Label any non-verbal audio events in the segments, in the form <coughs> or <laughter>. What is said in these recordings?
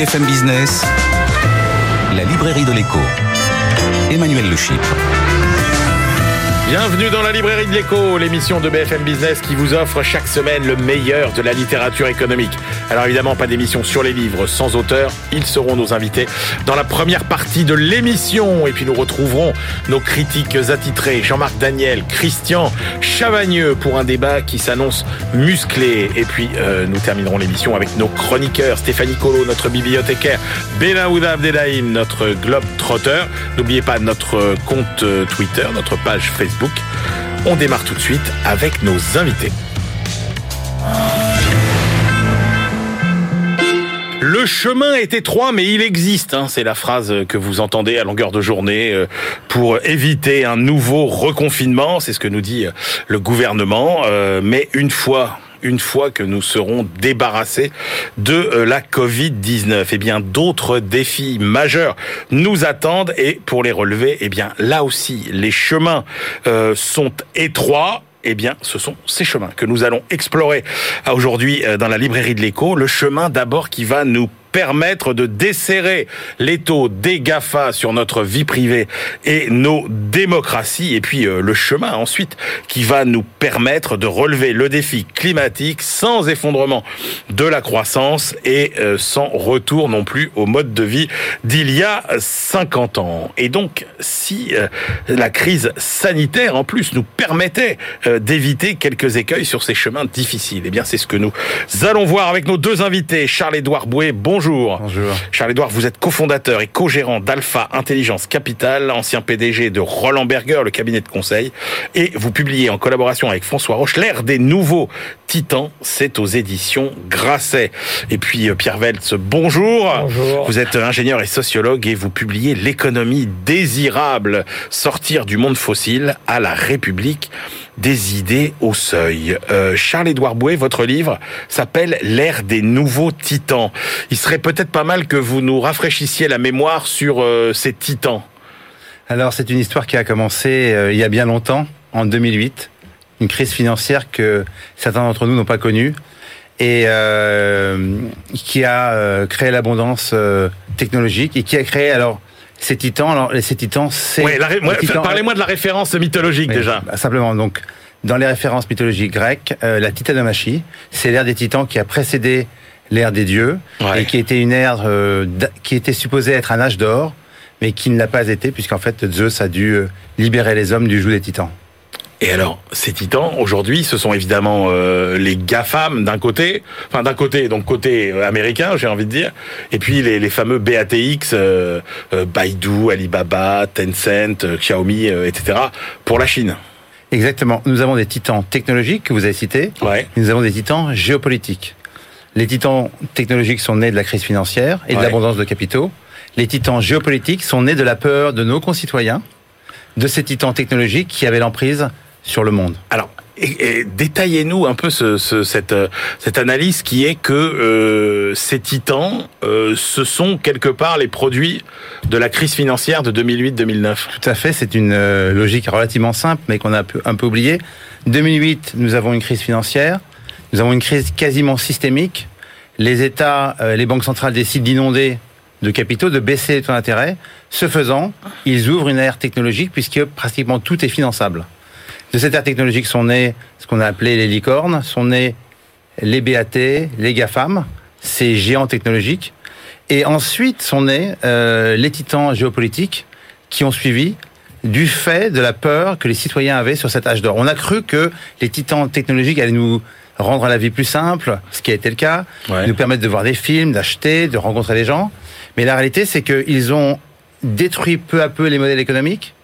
BFM Business, la librairie de l'écho. Emmanuel Le. Bienvenue dans la librairie de l'écho, l'émission de BFM Business qui vous offre chaque semaine le meilleur de la littérature économique. Alors évidemment, pas d'émission sur les livres sans auteur, ils seront nos invités dans la première partie de l'émission. Et puis nous retrouverons nos critiques attitrés, Jean-Marc Daniel, Christian Chavagneux pour un débat qui s'annonce musclé. Et puis euh, nous terminerons l'émission avec nos chroniqueurs, Stéphanie Colo, notre bibliothécaire, Benaouda Abdelhaim, notre globe trotter. N'oubliez pas notre compte Twitter, notre page Facebook on démarre tout de suite avec nos invités. Le chemin est étroit, mais il existe. Hein. C'est la phrase que vous entendez à longueur de journée euh, pour éviter un nouveau reconfinement. C'est ce que nous dit euh, le gouvernement. Euh, mais une fois une fois que nous serons débarrassés de la Covid-19. Eh bien, d'autres défis majeurs nous attendent et pour les relever, eh bien, là aussi, les chemins sont étroits eh bien, ce sont ces chemins que nous allons explorer aujourd'hui euh, dans la librairie de l'écho. Le chemin d'abord qui va nous permettre de desserrer les taux des GAFA sur notre vie privée et nos démocraties, et puis euh, le chemin ensuite qui va nous permettre de relever le défi climatique sans effondrement de la croissance et euh, sans retour non plus au mode de vie d'il y a 50 ans. Et donc, si euh, la crise sanitaire en plus nous permettait d'éviter quelques écueils sur ces chemins difficiles, eh bien c'est ce que nous allons voir avec nos deux invités, Charles-Édouard Bouet, bonjour bonjour. Bonjour. Charles-Édouard, vous êtes cofondateur et co-gérant d'Alpha Intelligence Capital, ancien PDG de Roland Berger, le cabinet de conseil. Et vous publiez en collaboration avec François Roche l'ère des nouveaux titans. C'est aux éditions Grasset. Et puis euh, Pierre Veltz, bonjour. Bonjour. Vous êtes ingénieur et sociologue et vous publiez L'économie désirable, sortir du monde fossile à la République des idées au seuil. Euh, Charles-Édouard Bouet, votre livre s'appelle L'ère des nouveaux titans. Il serait peut-être pas mal que vous nous rafraîchissiez la mémoire sur euh, ces titans. Alors c'est une histoire qui a commencé euh, il y a bien longtemps, en 2008, une crise financière que certains d'entre nous n'ont pas connue et qui a créé l'abondance technologique et qui a créé alors ces titans, alors ces titans, c'est. Parlez-moi de la référence mythologique déjà. Bah, simplement, donc, dans les références mythologiques grecques, euh, la titanomachie, c'est l'ère des titans qui a précédé l'ère des dieux et qui était une ère euh, qui était supposée être un âge d'or, mais qui ne l'a pas été puisqu'en fait Zeus a dû euh, libérer les hommes du joug des titans. Et alors, ces titans, aujourd'hui, ce sont évidemment euh, les GAFAM d'un côté, enfin d'un côté, donc côté euh, américain, j'ai envie de dire, et puis les, les fameux BATX, euh, euh, Baidu, Alibaba, Tencent, Xiaomi, etc., pour la Chine. Exactement. Nous avons des titans technologiques que vous avez cités. Ouais. Nous avons des titans géopolitiques. Les titans technologiques sont nés de la crise financière et de Ouais. l'abondance de capitaux. Les titans géopolitiques sont nés de la peur de nos concitoyens, de ces titans technologiques qui avaient l'emprise sur le monde. Alors, et, et détaillez-nous un peu ce, ce- cette, euh, cette analyse qui est que euh, ces titans, euh, ce sont quelque part les produits de la crise financière de 2008-2009. Tout à fait, c'est une euh, logique relativement simple, mais qu'on a un peu, un peu oubliée. 2008, nous avons une crise financière, nous avons une crise quasiment systémique. Les États, les banques centrales décident d'inonder de capitaux, de baisser les taux d'intérêt. Ce faisant, ils ouvrent une ère technologique puisque pratiquement tout est finançable. De cette ère technologique sont nés ce qu'on a appelé les licornes, sont nés les BAT, les GAFAM, ces géants technologiques. Et ensuite sont nés euh, les titans géopolitiques qui ont suivi du fait de la peur que les citoyens avaient sur cet âge d'or. On a cru que les titans technologiques allaient nous rendre la vie plus simple, ce qui a été le cas, Ouais. nous permettre de voir des films, d'acheter, de rencontrer des gens. Mais la réalité, c'est qu'ils ont détruit peu à peu les modèles économiques.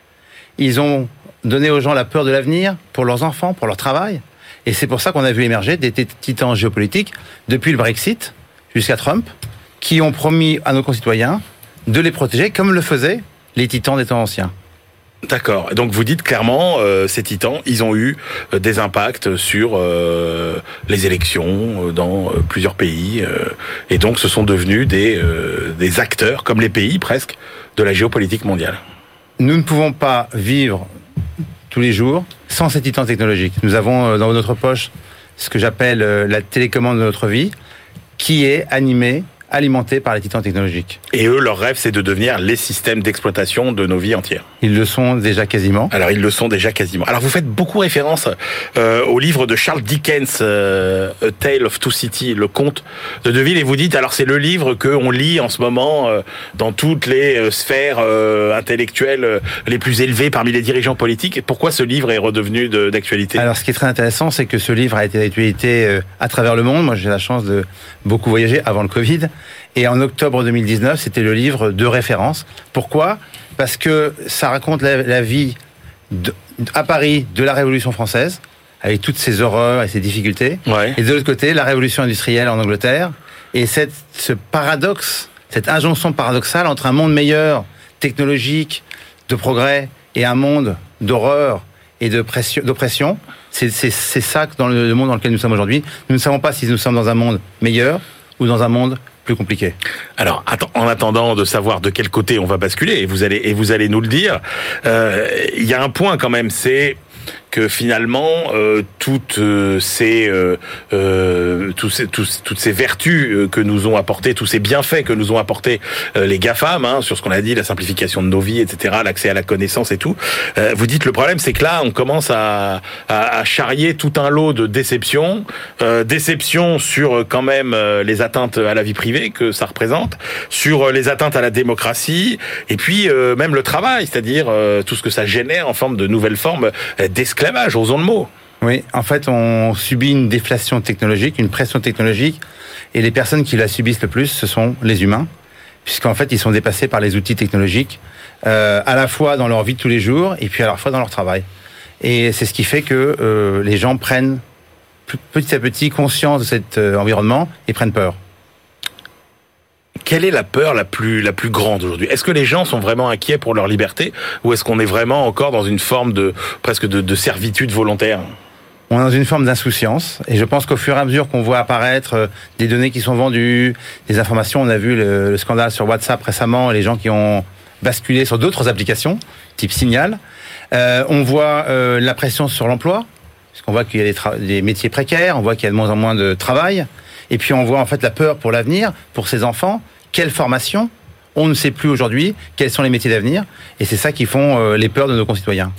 Ils ont donné aux gens la peur de l'avenir pour leurs enfants, pour leur travail. Et c'est pour ça qu'on a vu émerger des titans géopolitiques depuis le Brexit jusqu'à Trump, qui ont promis à nos concitoyens de les protéger comme le faisaient les titans des temps anciens. D'accord. Donc vous dites clairement, euh, ces titans, ils ont eu euh, des impacts sur euh, les élections dans plusieurs pays, euh, et donc ce sont devenus des, des acteurs, comme les pays presque, de la géopolitique mondiale. Nous ne pouvons pas vivre tous les jours sans ces titans technologiques. Nous avons euh, dans notre poche ce que j'appelle euh, la télécommande de notre vie, qui est animée alimentés par les titans technologiques. Et eux, leur rêve, c'est de devenir les systèmes d'exploitation de nos vies entières. Ils le sont déjà quasiment. Alors, ils le sont déjà quasiment. Alors, vous faites beaucoup référence euh, au livre de Charles Dickens, euh, A Tale of Two Cities, le conte de Deville, et vous dites, alors c'est le livre qu'on lit en ce moment euh, dans toutes les euh, sphères euh, intellectuelles euh, les plus élevées parmi les dirigeants politiques. Pourquoi ce livre est redevenu de- d'actualité? Alors, ce qui est très intéressant, c'est que ce livre a été d'actualité euh, à travers le monde. Moi, j'ai la chance de beaucoup voyager avant le Covid. Et en octobre 2019, c'était le livre de référence. Pourquoi? Parce que ça raconte la, la vie de- à Paris de la Révolution française, avec toutes ses horreurs et ses difficultés. Ouais. Et de l'autre côté, la révolution industrielle en Angleterre. Et cette, ce paradoxe, cette injonction paradoxale entre un monde meilleur, technologique, de progrès, et un monde d'horreur et de pression- d'oppression, c'est ça que dans le monde dans lequel nous sommes aujourd'hui. Nous ne savons pas si nous sommes dans un monde meilleur ou dans un monde plus compliqué. Alors, en attendant de savoir de quel côté on va basculer, et vous allez et vous allez nous le dire, euh, il y a un point quand même, c'est que finalement euh, toutes euh, ces, euh, euh, tous ces tous- toutes ces vertus euh, que nous ont apporté, tous ces bienfaits que nous ont apporté les GAFAM, hein, sur ce qu'on a dit, la simplification de nos vies, etc., l'accès à la connaissance et tout. vous dites le problème, c'est que là, on commence à, à, à charrier tout un lot de déceptions, déceptions sur quand même les atteintes à la vie privée que ça représente, sur les atteintes à la démocratie, et puis même le travail, c'est-à-dire tout ce que ça génère en forme de nouvelles formes euh, le mot. Oui, en fait, on subit une déflation technologique, une pression technologique, et les personnes qui la subissent le plus, ce sont les humains, puisqu'en fait, ils sont dépassés par les outils technologiques, euh, à la fois dans leur vie de tous les jours, et puis à la fois dans leur travail. Et c'est ce qui fait que euh, les gens prennent petit à petit conscience de cet euh, environnement et prennent peur. Quelle est la peur la plus la plus grande aujourd'hui? Est-ce que les gens sont vraiment inquiets pour leur liberté, ou est-ce qu'on est vraiment encore dans une forme de presque de, de servitude volontaire? On est dans une forme d'insouciance, et je pense qu'au fur et à mesure qu'on voit apparaître euh, des données qui sont vendues, des informations, on a vu le, le scandale sur WhatsApp récemment, les gens qui ont basculé sur d'autres applications, type Signal. Euh, on voit euh, la pression sur l'emploi, puisqu'on voit qu'il y a des, des métiers précaires, on voit qu'il y a de moins en moins de travail, et puis on voit en fait la peur pour l'avenir, pour ces enfants. Quelle formation On ne sait plus aujourd'hui quels sont les métiers d'avenir, et c'est ça qui font euh, les peurs de nos concitoyens.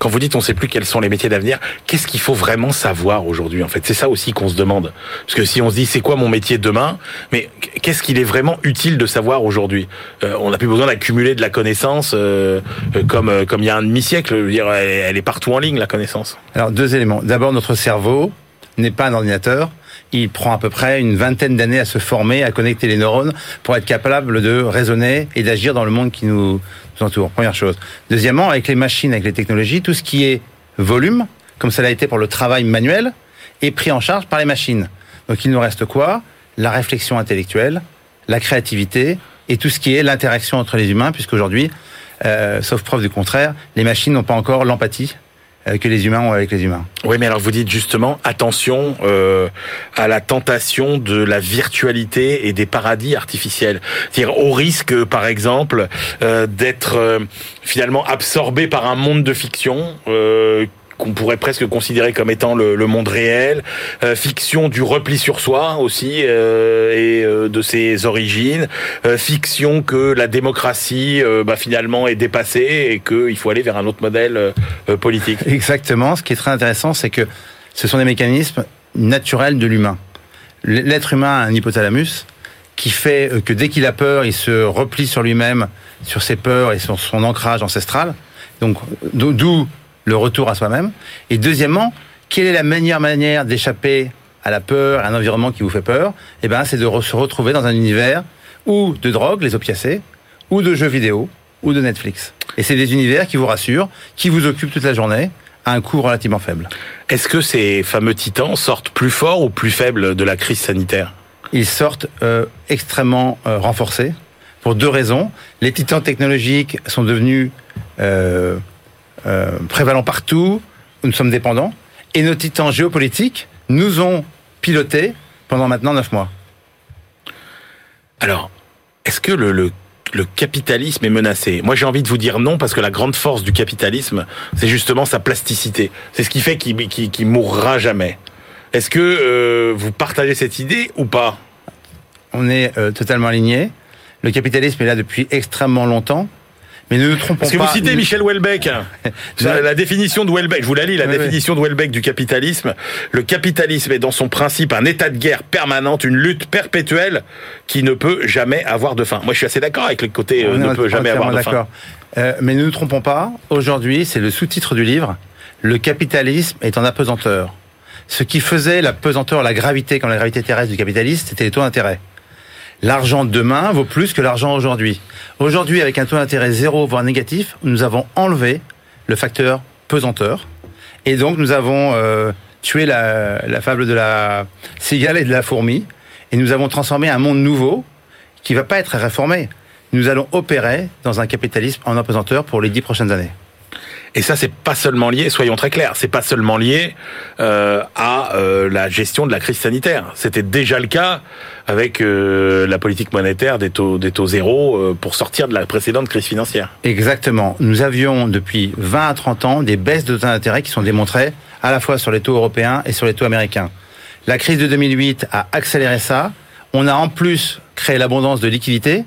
Quand vous dites on sait plus quels sont les métiers d'avenir, qu'est-ce qu'il faut vraiment savoir aujourd'hui en fait? C'est ça aussi qu'on se demande. Parce que si on se dit c'est quoi mon métier demain, mais qu'est-ce qu'il est vraiment utile de savoir aujourd'hui? Euh, On n'a plus besoin d'accumuler de la connaissance euh, comme comme il y a un demi-siècle. Je veux dire, elle, elle est partout en ligne la connaissance. Alors deux éléments. D'abord, notre cerveau n'est pas un ordinateur. Il prend à peu près une vingtaine d'années à se former, à connecter les neurones pour être capable de raisonner et d'agir dans le monde qui nous, entoure. Première chose. Deuxièmement, avec les machines, avec les technologies, tout ce qui est volume, comme ça l'a été pour le travail manuel, est pris en charge par les machines. Donc il nous reste quoi? La réflexion intellectuelle, la créativité et tout ce qui est l'interaction entre les humains, puisqu'aujourd'hui, euh, sauf preuve du contraire, les machines n'ont pas encore l'empathie que les humains ont avec les humains. Oui, mais alors vous dites justement attention euh, à la tentation de la virtualité et des paradis artificiels. C'est-à-dire au risque, par exemple, euh, d'être euh, finalement absorbé par un monde de fiction. Qu'on pourrait presque considérer comme étant le, monde réel, Euh, fiction du repli sur soi aussi euh, et euh, de ses origines, fiction que la démocratie bah, finalement est dépassée et qu'il faut aller vers un autre modèle politique. Exactement. Ce qui est très intéressant, c'est que ce sont des mécanismes naturels de l'humain. L'être humain a un hypothalamus qui fait que dès qu'il a peur, il se replie sur lui-même, sur ses peurs et sur son ancrage ancestral. Donc, d'o- d'où le retour à soi-même. Et deuxièmement, quelle est la meilleure manière d'échapper à la peur, à un environnement qui vous fait peur? Eh ben, c'est de se retrouver dans un univers ou de drogue, les opiacés, ou de jeux vidéo, ou de Netflix. Et c'est des univers qui vous rassurent, qui vous occupent toute la journée, à un coût relativement faible. Est-ce que ces fameux titans sortent plus forts ou plus faibles de la crise sanitaire? Ils sortent euh, extrêmement euh, renforcés pour deux raisons. Les titans technologiques sont devenus euh, euh, prévalents partout, nous sommes dépendants, et nos titans géopolitiques nous ont pilotés pendant maintenant neuf mois. Alors, est-ce que le, le, le capitalisme est menacé? Moi, j'ai envie de vous dire non, parce que la grande force du capitalisme, c'est justement sa plasticité. C'est ce qui fait qu'il qu'il mourra jamais. Est-ce que euh, vous partagez cette idée ou pas? On est euh, totalement aligné. Le capitalisme est là depuis extrêmement longtemps. Mais ne nous trompons Parce que pas. vous citez Michel Houellebecq. <laughs> la, la définition de Houellebecq, je vous la lis, la Oui, définition de Houellebecq du capitalisme. Le capitalisme est dans son principe un état de guerre permanente, une lutte perpétuelle qui ne peut jamais avoir de fin. Moi, je suis assez d'accord avec le côté euh, ne peut jamais avoir de fin. Euh, mais ne nous trompons pas. Aujourd'hui, c'est le sous-titre du livre. Le capitalisme est en apesanteur. Ce qui faisait la pesanteur, la gravité, quand la gravité terrestre du capitalisme, c'était les taux d'intérêt. L'argent de demain vaut plus que l'argent aujourd'hui. Aujourd'hui, avec un taux d'intérêt zéro, voire négatif, nous avons enlevé le facteur pesanteur. Et donc, nous avons euh, tué la, fable de la cigale et de la fourmi. Et nous avons transformé un monde nouveau qui va pas être réformé. Nous allons opérer dans un capitalisme en apesanteur pour les dix prochaines années. Et ça, c'est pas seulement lié, soyons très clairs, c'est pas seulement lié euh, à euh, la gestion de la crise sanitaire. C'était déjà le cas avec euh, la politique monétaire des taux, des taux zéro euh, pour sortir de la précédente crise financière. Exactement. Nous avions depuis 20 à 30 ans des baisses de taux d'intérêt qui sont démontrées à la fois sur les taux européens et sur les taux américains. La crise de 2008 a accéléré ça. On a en plus créé l'abondance de liquidités.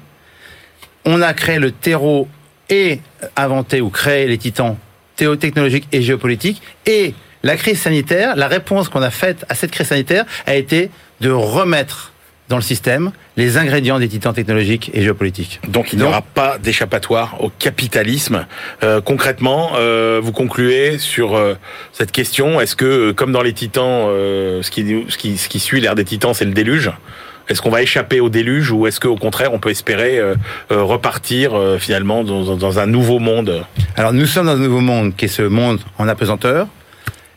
On a créé le terreau et inventé ou créé les titans théotechnologiques et géopolitiques. Et la crise sanitaire, la réponse qu'on a faite à cette crise sanitaire a été de remettre dans le système les ingrédients des titans technologiques et géopolitiques. Donc il n'y aura pas d'échappatoire au capitalisme. Euh, concrètement, euh, vous concluez sur euh, cette question. Est-ce que, comme dans les titans, euh, ce, qui, ce, qui, ce qui suit l'ère des titans, c'est le déluge? Est-ce qu'on va échapper au déluge ou est-ce qu'au contraire, on peut espérer euh, euh, repartir euh, finalement dans, dans un nouveau monde? Alors nous sommes dans un nouveau monde qui est ce monde en apesanteur.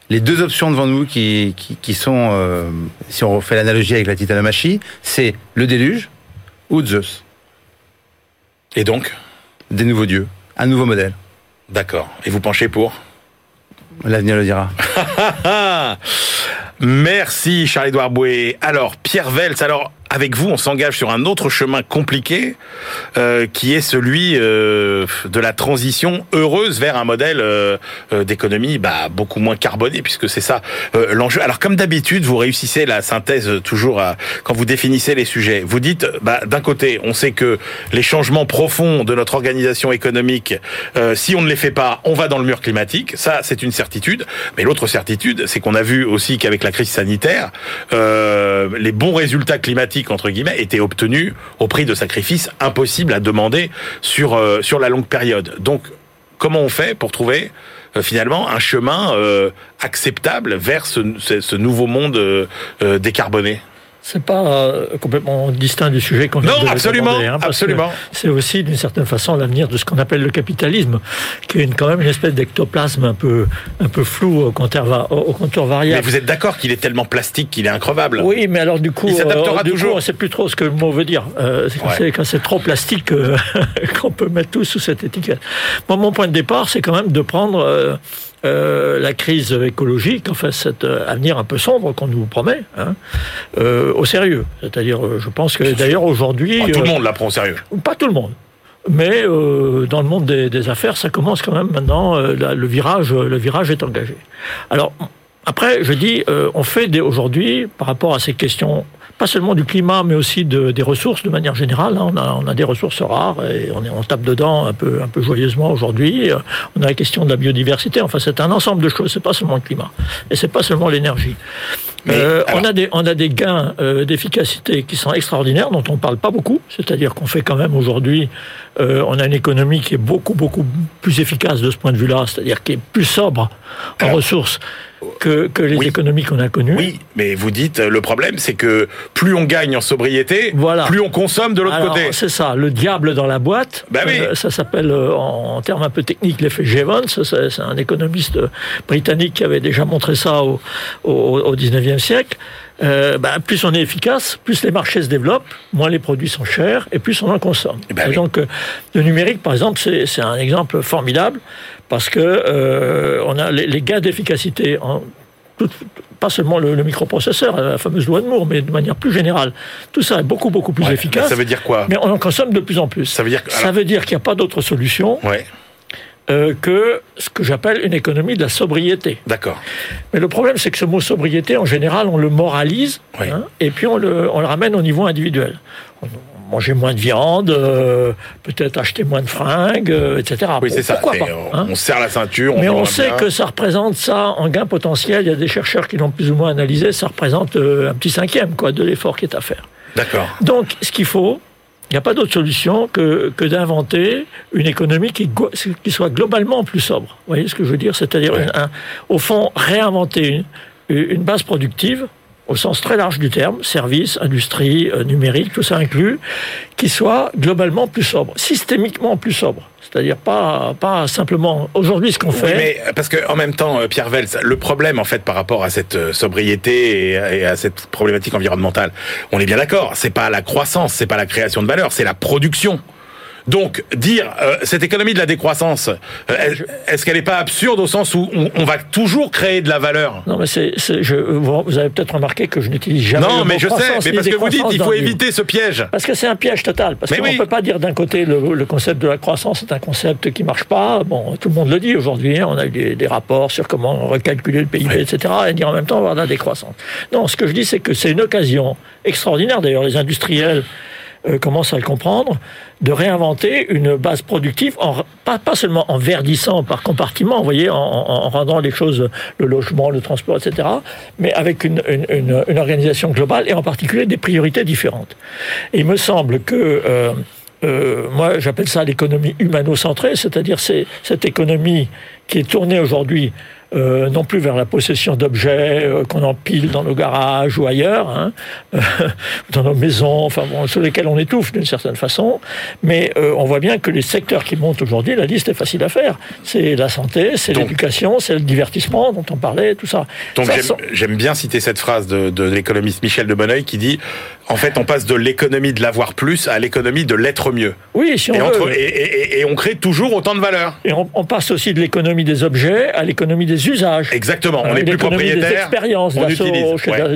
Les deux options devant nous qui, qui, qui sont, euh, si on fait l'analogie avec la titanomachie, c'est le déluge ou Zeus, Et donc? Des nouveaux dieux, un nouveau modèle. D'accord. Et vous penchez pour? L'avenir le dira. <laughs> Merci Charles-Édouard Bouet. Alors, Pierre Veltz, alors avec vous, on s'engage sur un autre chemin compliqué, euh, qui est celui euh, de la transition heureuse vers un modèle euh, euh, d'économie bah, beaucoup moins carboné, puisque c'est ça euh, l'enjeu. Alors, comme d'habitude, vous réussissez la synthèse toujours à, quand vous définissez les sujets. Vous dites, bah, d'un côté, on sait que les changements profonds de notre organisation économique, euh, si on ne les fait pas, on va dans le mur climatique. Ça, c'est une certitude. Mais l'autre certitude, c'est qu'on a vu aussi qu'avec la crise sanitaire, les bons résultats climatiques entre guillemets étaient obtenus au prix de sacrifices impossibles à demander sur euh, la longue période. Donc, comment on fait pour trouver euh, finalement un chemin euh, acceptable vers ce, nouveau monde décarboné? C'est pas euh, complètement distinct du sujet qu'on vient Non, de absolument, aborder, hein, absolument. C'est aussi d'une certaine façon l'avenir de ce qu'on appelle le capitalisme, qui est une, quand même une espèce d'ectoplasme un peu un peu flou au contour, au contour Mais variable. vous êtes d'accord qu'il est tellement plastique qu'il est increvable? Oui, mais alors du coup, Il s'adaptera euh, toujours. coup, on sait plus trop ce que le mot veut dire. Euh, c'est quand Ouais. c'est- trop plastique euh, <laughs> qu'on peut mettre tout sous cette étiquette. Moi, mon point de départ, c'est quand même de prendre euh, la crise écologique, enfin cet euh, avenir un peu sombre qu'on nous promet, hein, euh, au sérieux. C'est-à-dire, euh, je pense que d'ailleurs aujourd'hui, Oh, Tout le monde la prend au sérieux. pas tout le monde. Mais euh, dans le monde des, des affaires, ça commence quand même maintenant. euh, la- le virage, le virage est engagé. Alors après, je dis, euh, on fait aujourd'hui par rapport à ces questions, pas seulement du climat, mais aussi de, des ressources de manière générale. hein. On, a, on a des ressources rares et on, est, on tape dedans un peu, un peu joyeusement aujourd'hui. Euh, On a la question de la biodiversité. Enfin, c'est un ensemble de choses. C'est pas seulement le climat et c'est pas seulement l'énergie. Euh, alors- on, a des, on a des gains euh, d'efficacité qui sont extraordinaires, dont on ne parle pas beaucoup. C'est-à-dire qu'on fait quand même aujourd'hui, euh, on a une économie qui est beaucoup, beaucoup plus efficace de ce point de vue-là, c'est-à-dire qui est plus sobre en Alors, ressources que, que les oui. économies qu'on a connues. Oui, mais vous dites, euh, le problème, c'est que plus on gagne en sobriété, Voilà. plus on consomme de l'autre côté. C'est ça, le diable dans la boîte. Bah oui. Euh, ça s'appelle, euh, en, termes un peu techniques, l'effet Jevons. C'est un économiste britannique qui avait déjà montré ça au, au, au 19e siècle. Euh, bah, plus on est efficace, plus les marchés se développent, moins les produits sont chers et plus on en consomme. Eh ben et oui. donc, euh, le numérique, par exemple, c'est un exemple formidable parce que euh, on a les, les gains d'efficacité en tout- pas seulement le, le microprocesseur, la fameuse loi de Moore, mais de manière plus générale. Tout ça est beaucoup, beaucoup plus Ouais, efficace. Ça veut dire quoi? Mais on en consomme de plus en plus. Ça veut dire que- Ça alors- veut dire qu'il n'y a pas d'autre solution Ouais. Euh, que ce que j'appelle une économie de la sobriété. D'accord. Mais le problème, c'est que ce mot sobriété, en général, on le moralise Oui. hein, et puis on le, on le ramène au niveau individuel. On- Manger moins de viande, euh, peut-être acheter moins de fringues, euh, etc. Oui, c'est ça. Pas on, hein on serre la ceinture. On mais on sait bien. que ça représente ça en gain potentiel. Il y a des chercheurs qui l'ont plus ou moins analysé. Ça représente euh, un petit cinquième quoi de l'effort qui est à faire. D'accord. Donc, ce qu'il faut, il n'y a pas d'autre solution que, que d'inventer une économie qui, qui soit globalement plus sobre. Vous voyez ce que je veux dire? C'est-à-dire, Ouais. au fond, réinventer une, une base productive au sens très large du terme, services, industrie, euh, numérique, tout ça inclus, qui soit globalement plus sobre, systémiquement plus sobre. C'est-à-dire pas, pas simplement aujourd'hui ce qu'on Oui, fait. mais parce que en même temps, euh, Pierre Vels, le problème en fait par rapport à cette euh, sobriété et, et à cette problématique environnementale, on est bien d'accord. C'est pas la croissance, c'est pas la création de valeur, c'est la production. Donc dire euh, cette économie de la décroissance, euh, est- est-ce qu'elle n'est pas absurde au sens où on, on va toujours créer de la valeur? Non, mais c'est, c'est- je, vous avez peut-être remarqué que je n'utilise jamais. Non, le mais mot je sais, mais parce que vous dites il faut éviter ce piège. Parce que c'est un piège total. Parce Mais qu'on oui. ne peut pas dire d'un côté le, le concept de la croissance est un concept qui marche pas. Bon, tout le monde le dit aujourd'hui. hein. On a eu des, des rapports sur comment recalculer le PIB, etc. Et dire en même temps avoir de la décroissance. Non, ce que je dis, c'est que c'est une occasion extraordinaire. D'ailleurs, les industriels euh, commencent à le comprendre, de réinventer une base productive, pas, seulement en verdissant par compartiment, vous voyez, en, en- en rendant les choses, le logement, le transport, etc., mais avec une, une- une- une organisation globale et en particulier des priorités différentes. Il me semble que euh, euh, moi, j'appelle ça l'économie humano-centrée, c'est-à-dire c'est cette économie qui est tournée aujourd'hui euh, non plus vers la possession d'objets euh, qu'on empile dans nos garages ou ailleurs, hein, euh, <laughs> dans nos maisons, enfin bon, sur lesquels on étouffe d'une certaine façon, mais euh, on voit bien que les secteurs qui montent aujourd'hui, la liste est facile à faire. C'est la santé, c'est l'éducation, c'est le divertissement dont on parlait, tout ça. Donc j'aime bien citer cette phrase de, de l'économiste Michel de Bonneuil qui dit en fait on passe de l'économie de l'avoir plus à l'économie de l'être mieux. oui, si on Et, veut. et, et- et on crée toujours autant de valeur. Et on, on passe aussi de l'économie des objets à l'économie des usages. Exactement. On Euh, n'est plus l'économie des propriétaire. expériences.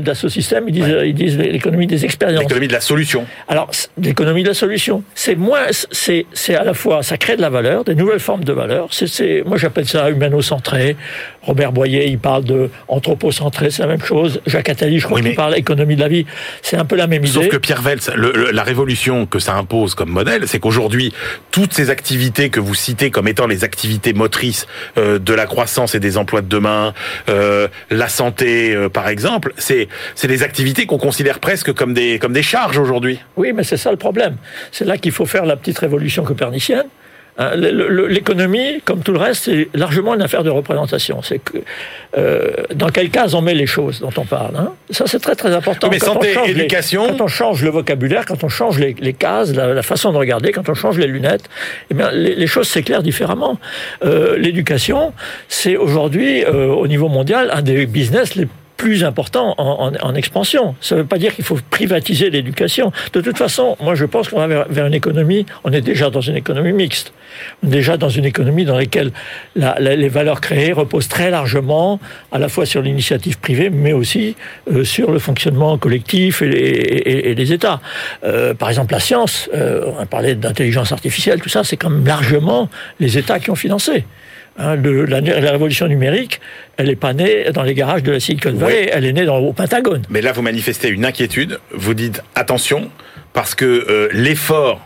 Dassault, Systèmes, ils disent, ils disent l'économie des expériences. L'économie de la solution. Alors, l'économie de la solution, c'est moins, c'est, c'est à la fois, ça crée de la valeur, des nouvelles formes de valeur. C'est, c'est, moi, j'appelle ça humano-centré. Robert Boyer, il parle de anthropocentré, c'est la même chose. Jacques Attali, je crois Oui, qu'il mais- parle économie de la vie. C'est un peu la même Sauf idée. que Pierre le- le- la révolution que ça impose comme modèle, c'est qu'aujourd'hui, toutes ces activités que vous citez comme étant les activités motrices euh, de la croissance et des emplois de demain, euh, la santé, euh, par exemple, c'est c'est des activités qu'on considère presque comme des comme des charges aujourd'hui. Oui, mais c'est ça le problème. C'est là qu'il faut faire la petite révolution copernicienne. Le- L'économie, comme tout le reste, c'est largement une affaire de représentation. C'est que euh, dans quelle case on met les choses dont on parle. hein? Ça, c'est très très important. Oui, mais Quand on santé, change les- éducation- quand on change le vocabulaire, quand on change les, les cases, la, la façon de regarder, quand on change les lunettes, eh bien, les, les choses s'éclairent différemment. Euh, L'éducation, c'est aujourd'hui, euh, au niveau mondial, un des business les plus importants en, en- en expansion. Ça ne veut pas dire qu'il faut privatiser l'éducation. De toute façon, moi je pense qu'on va vers, vers une économie, on est déjà dans une économie mixte. Déjà dans une économie dans laquelle la- la- les valeurs créées reposent très largement à la fois sur l'initiative privée, mais aussi euh, sur le fonctionnement collectif et les, et- et les États. Euh, par exemple, la science, euh, on a parlé d'intelligence artificielle, tout ça, c'est quand même largement les États qui ont financé. Hein, le- la, la révolution numérique, elle n'est pas née dans les garages de la Silicon Valley, elle est née dans, au Pentagone. Mais là, vous manifestez une inquiétude. Vous dites attention parce que euh, l'effort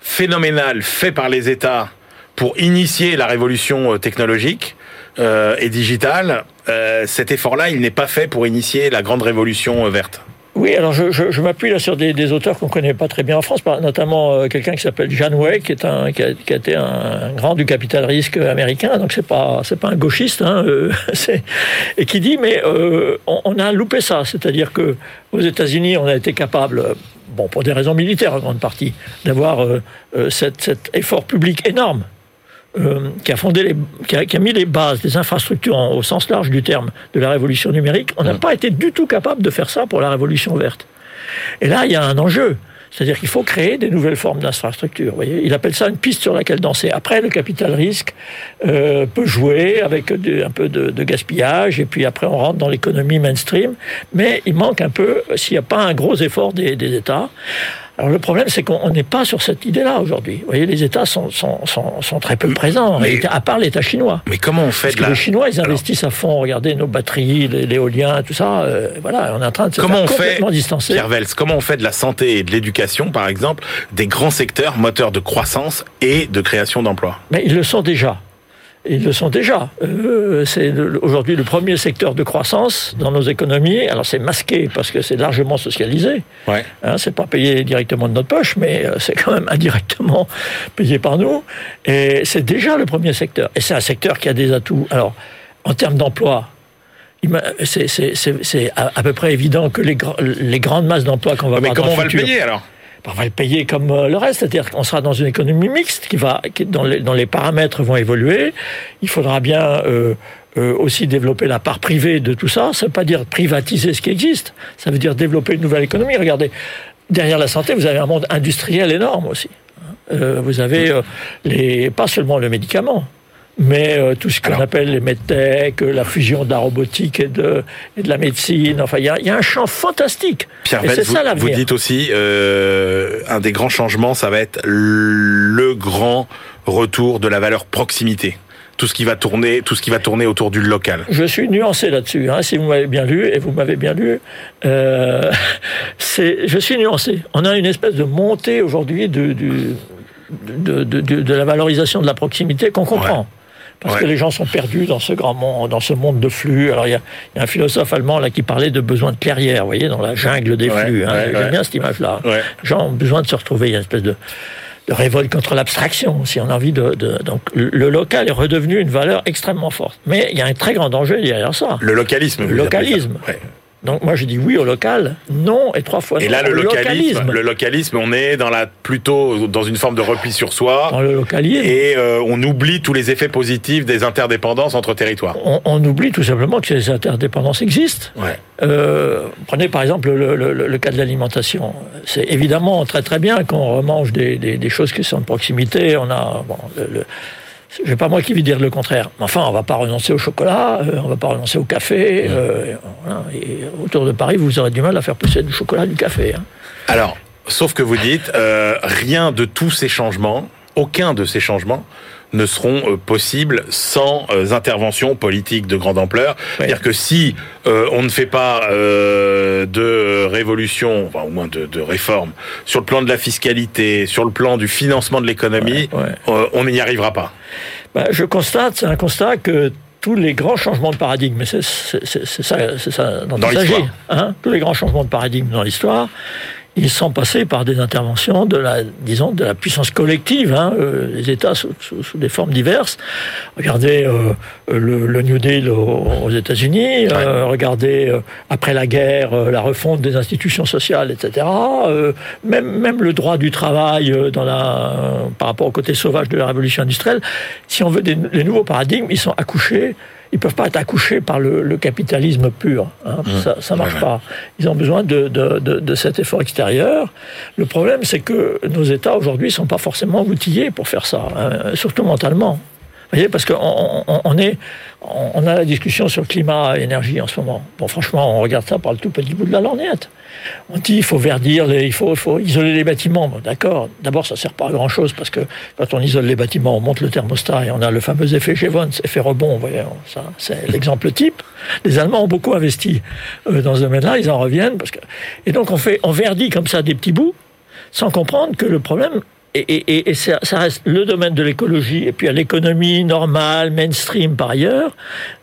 phénoménal fait par les États pour initier la révolution euh, technologique euh, et digitale, euh, cet effort-là, il n'est pas fait pour initier la grande révolution verte. Oui, alors je, je, m'appuie là sur des, auteurs qu'on connaît pas très bien en France, notamment euh, quelqu'un qui s'appelle Jan Way, qui est un qui a, été un grand du capital risque américain, donc c'est pas c'est pas un gauchiste, hein, euh, <laughs> et qui dit mais euh, on, a loupé ça, c'est-à-dire que aux États-Unis on a été capable, bon pour des raisons militaires en grande partie, d'avoir cet effort public énorme euh, qui a fondé les, qui a, qui a mis les bases des infrastructures en- au sens large du terme de la révolution numérique, on n'a pas été du tout capable de faire ça pour la révolution verte. Et là, il y a un enjeu. C'est-à-dire qu'il faut créer des nouvelles formes d'infrastructures. Il appelle ça une piste sur laquelle danser. Après, le capital risque euh, peut jouer avec de- un peu de, de gaspillage, et puis après, on rentre dans l'économie mainstream. Mais il manque un peu, s'il n'y a pas un gros effort des, des États. Alors le problème, c'est qu'on n'est pas sur cette idée-là aujourd'hui. Vous voyez, les États sont, sont, sont, sont très peu présents, Mais- à part l'État chinois. Mais comment on fait Parce que la... les Chinois, ils Alors, investissent à fond. Regardez nos batteries, l'éolien, tout ça. euh, voilà, on est en train de se Comment faire on fait, complètement distancer. Pierre Vels, comment on fait de la santé et de l'éducation, par exemple, des grands secteurs moteurs de croissance et de création d'emplois? Mais ils le sont déjà. Ils le sont déjà. Euh, c'est aujourd'hui le premier secteur de croissance dans nos économies. Alors c'est masqué parce que c'est largement socialisé. Ouais. Hein, c'est pas payé directement de notre poche, mais euh, c'est quand même <laughs> indirectement payé par nous. Et c'est déjà le premier secteur. Et c'est un secteur qui a des atouts. Alors, en termes d'emploi, c'est à, à peu près évident que les, gra- les grandes masses d'emplois qu'on va Mais avoir comment dans on va le payer alors? On va le payer comme euh, le reste, c'est-à-dire qu'on sera dans une économie mixte qui va, qui, dont, les, les paramètres vont évoluer. Il faudra bien euh, euh, aussi développer la part privée de tout ça. Ça ne veut pas dire privatiser ce qui existe. Ça veut dire développer une nouvelle économie. Regardez, derrière la santé, vous avez un monde industriel énorme aussi. Vous avez les, pas seulement le médicament. Mais euh, tout ce qu'on appelle les medtech, euh, la fusion de la robotique et de, et de la médecine, enfin, il y y a un champ fantastique. Pierre et c'est vous, ça vous dites aussi, euh, un des grands changements, ça va être le grand retour de la valeur proximité. Tout ce qui va tourner, tout ce qui va tourner autour du local. Je suis nuancé là-dessus. Hein, si vous m'avez bien lu, et vous m'avez bien lu, euh, <laughs> c'est, je suis nuancé. On a une espèce de montée aujourd'hui de, de, de, de la valorisation de la proximité qu'on comprend. Parce Ouais. que les gens sont perdus dans ce grand monde, dans ce monde de flux. Alors il y y a un philosophe allemand là qui parlait de besoin de clairière, vous voyez, dans la jungle des Ouais, flux. hein. ouais, J'aime bien cette image-là. Ouais. Les gens ont besoin de se retrouver. Il y a une espèce de, de révolte contre l'abstraction, si on a envie de, de- Donc le local est redevenu une valeur extrêmement forte. Mais il y a un très grand danger derrière ça. Le localisme. Le localisme. Donc moi je dis oui au local, non et trois fois Et non là, le localisme, le localisme, on est dans la plutôt dans une forme de repli sur soi. Dans le localisme, Et euh, on oublie tous les effets positifs des interdépendances entre territoires. on, on oublie tout simplement que ces interdépendances existent. Ouais. Euh, prenez par exemple le, le- le- le cas de l'alimentation. C'est évidemment très très bien qu'on remange des, des- des choses qui sont de proximité. On a bon, le- je vais pas moi qui vais dire le contraire. Enfin, on va pas renoncer au chocolat, euh, on va pas renoncer au café. euh, voilà. Et autour de Paris, vous aurez du mal à faire pousser du chocolat, et du café. hein. Alors, sauf que vous dites, euh, rien de tous ces changements, aucun de ces changements ne seront euh, possibles sans euh, intervention politique de grande ampleur. C'est-à-dire que si euh, on ne fait pas euh, de révolution, enfin, au moins de, de réforme, sur le plan de la fiscalité, sur le plan du financement de l'économie, Ouais, ouais. euh, on n'y arrivera pas. Ben, je constate, c'est un constat que tous les grands changements de paradigme, mais c'est ça, c'est ça dont Dans il s'agit, hein, tous les grands changements de paradigme dans l'histoire, ils sont passés par des interventions de la, disons, de la puissance collective, hein, euh, les États sous, sous- sous des formes diverses. Regardez euh, le, le New Deal aux, aux États-Unis, euh, regardez euh, après la guerre euh, la refonte des institutions sociales, etc. Euh, même même le droit du travail euh, dans la, euh, par rapport au côté sauvage de la révolution industrielle. Si on veut des, les nouveaux paradigmes, ils sont accouchés. Ils peuvent pas être accouchés par le, le capitalisme pur. Hein. Ça, ça marche pas. Ils ont besoin de, de, de, de cet effort extérieur. Le problème, c'est que nos États aujourd'hui sont pas forcément outillés pour faire ça, hein, surtout mentalement. Vous voyez, parce qu'on on, on est, on a la discussion sur climat et énergie en ce moment. Bon, franchement, on regarde ça par le tout petit bout de la lorgnette. On dit il faut verdir, il, faut, isoler les bâtiments. Bon, D'accord. D'abord, ça sert pas à grand chose parce que quand on isole les bâtiments, on monte le thermostat et on a le fameux effet Jevons, effet rebond. Vous voyez, ça, c'est l'exemple type. Les Allemands ont beaucoup investi euh, dans ce domaine-là. Ils en reviennent parce que et donc on fait, on verdit comme ça des petits bouts sans comprendre que le problème et, et, et- ça, ça reste le domaine de l'écologie et puis à l'économie normale, mainstream par ailleurs.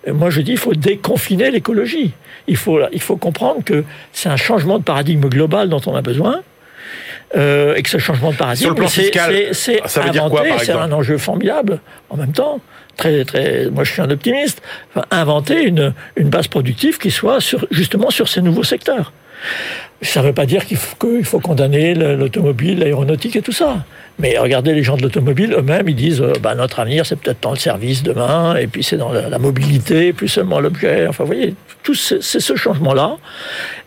Euh, Moi, je dis il faut déconfiner l'écologie. Il faut, il faut comprendre que c'est un changement de paradigme global dont on a besoin. Euh, et que ce changement de paradigme, c'est- c'est- un enjeu formidable en même temps. Très, très, moi, je suis un optimiste. Enfin, inventer une, une base productive qui soit sur, justement sur ces nouveaux secteurs. Ça ne veut pas dire qu'il faut, condamner le- l'automobile, l'aéronautique et tout ça. Mais regardez les gens de l'automobile eux-mêmes, ils disent euh, bah, notre avenir, c'est peut-être dans le service demain, et puis c'est dans la, la mobilité, plus seulement l'objet. Enfin, vous voyez, tout c'est ce changement-là.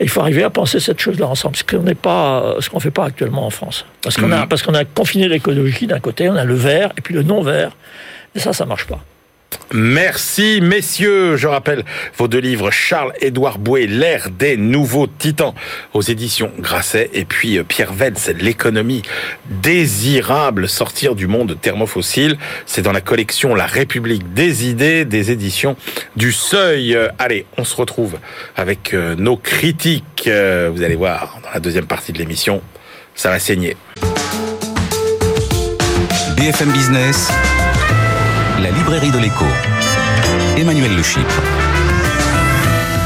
Et il faut arriver à penser cette chose-là ensemble, ce qu'on n'est pas, ce qu'on fait pas actuellement en France. Parce qu'on a, Mhm. parce qu'on a confiné l'écologie d'un côté, on a le vert et puis le non-vert. Et ça, ça marche pas. Merci messieurs, je rappelle vos deux livres Charles-Édouard Bouet, l'ère des nouveaux titans aux éditions Grasset. Et puis euh, Pierre Velz, l'économie désirable, sortir du monde thermofossile, c'est dans la collection La République des idées des éditions du Seuil. Allez, on se retrouve avec euh, nos critiques, euh, vous allez voir dans la deuxième partie de l'émission, ça va saigner. BFM Business, la librairie de l'écho. Emmanuel Le Chypre.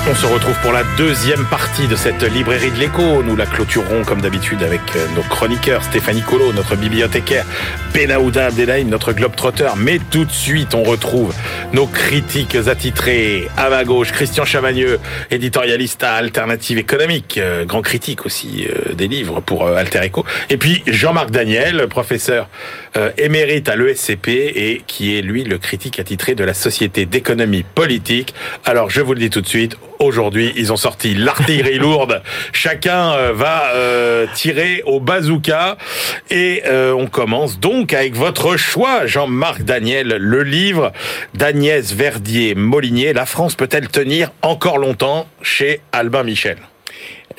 On se retrouve pour la deuxième partie de cette librairie de l'écho. Nous la clôturerons comme d'habitude avec euh, nos chroniqueurs, Stéphanie Colo, notre bibliothécaire, Benaouda Abdelhaim, notre globe-trotteur. Mais tout de suite, on retrouve nos critiques attitrés. À ma gauche, Christian Chavagneux, éditorialiste à Alternative économique, euh, grand critique aussi euh, des livres pour Alter Echo. Et puis Jean-Marc Daniel, professeur émérite à l'ESCP et qui est lui le critique attitré de la Société d'économie politique. Alors je vous le dis tout de suite, Aujourd'hui, ils ont sorti l'artillerie lourde. Chacun euh, va euh, tirer au bazooka. Et euh, on commence donc avec votre choix, Jean-Marc Daniel, le livre d'Agnès Verdier-Molinier. La France peut-elle tenir encore longtemps chez Albin Michel?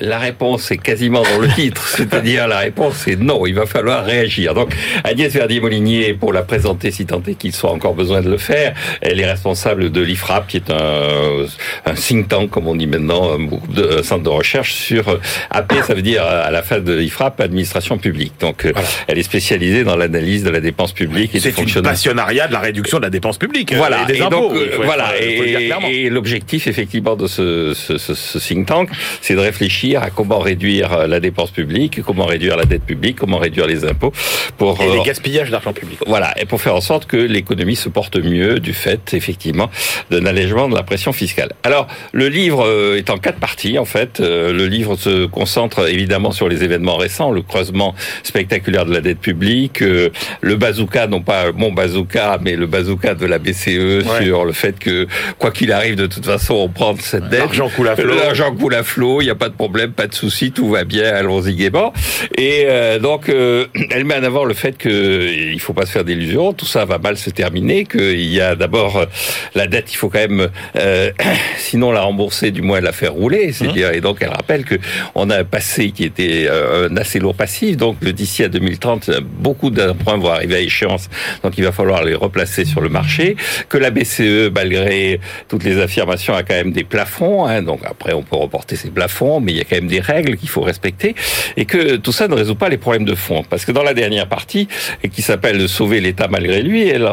La réponse est quasiment dans le titre, <laughs> c'est-à-dire la réponse est non, il va falloir réagir. Donc Agnès Verdier-Molinier, pour la présenter si tant est qu'il soit encore besoin de le faire, elle est responsable de l'IFRAP, qui est un, un think tank, comme on dit maintenant, un, centre de recherche sur AP, ça veut dire à la fin de l'IFRAP, administration publique. Donc euh, elle est spécialisée dans l'analyse de la dépense publique et C'est une passionnariat de la réduction de la dépense publique. Euh, voilà, et des impôts. Donc, euh, voilà, et, et l'objectif effectivement de ce, ce, ce, ce think tank, c'est de réfléchir à comment réduire la dépense publique, comment réduire la dette publique, comment réduire les impôts pour et les euh, gaspillages d'argent public. Voilà, et pour faire en sorte que l'économie se porte mieux du fait effectivement d'un allègement de la pression fiscale. Alors le livre euh, est en quatre parties en fait. Euh, le livre se concentre évidemment sur les événements récents, le creusement spectaculaire de la dette publique, le bazooka, non pas mon bazooka, mais le bazooka de la BCE sur le fait que quoi qu'il arrive de toute façon on prend cette dette. L'argent coule à flot. L'argent coule à flot, il n'y a pas de problème pas de souci, tout va bien, allons-y gaiement. Et euh, donc, euh, <clears throat> elle met en avant le fait que il faut pas se faire d'illusions, tout ça va mal se terminer, qu'il y a d'abord euh, la dette, il faut quand même, <clears throat> sinon la rembourser, du moins la faire rouler. C'est-à-dire, et donc elle rappelle que on a un passé qui était un assez lourd passif, donc d'ici à 2030, beaucoup d'emprunts vont arriver à échéance, donc il va falloir les replacer sur le marché. Que la BCE, malgré toutes les affirmations, a quand même des plafonds. Hein, donc après, on peut reporter ces plafonds, mais y a quand même des règles qu'il faut respecter et que tout ça ne résout pas les problèmes de fond. Parce que dans la dernière partie, qui s'appelle Sauver l'État malgré lui, elle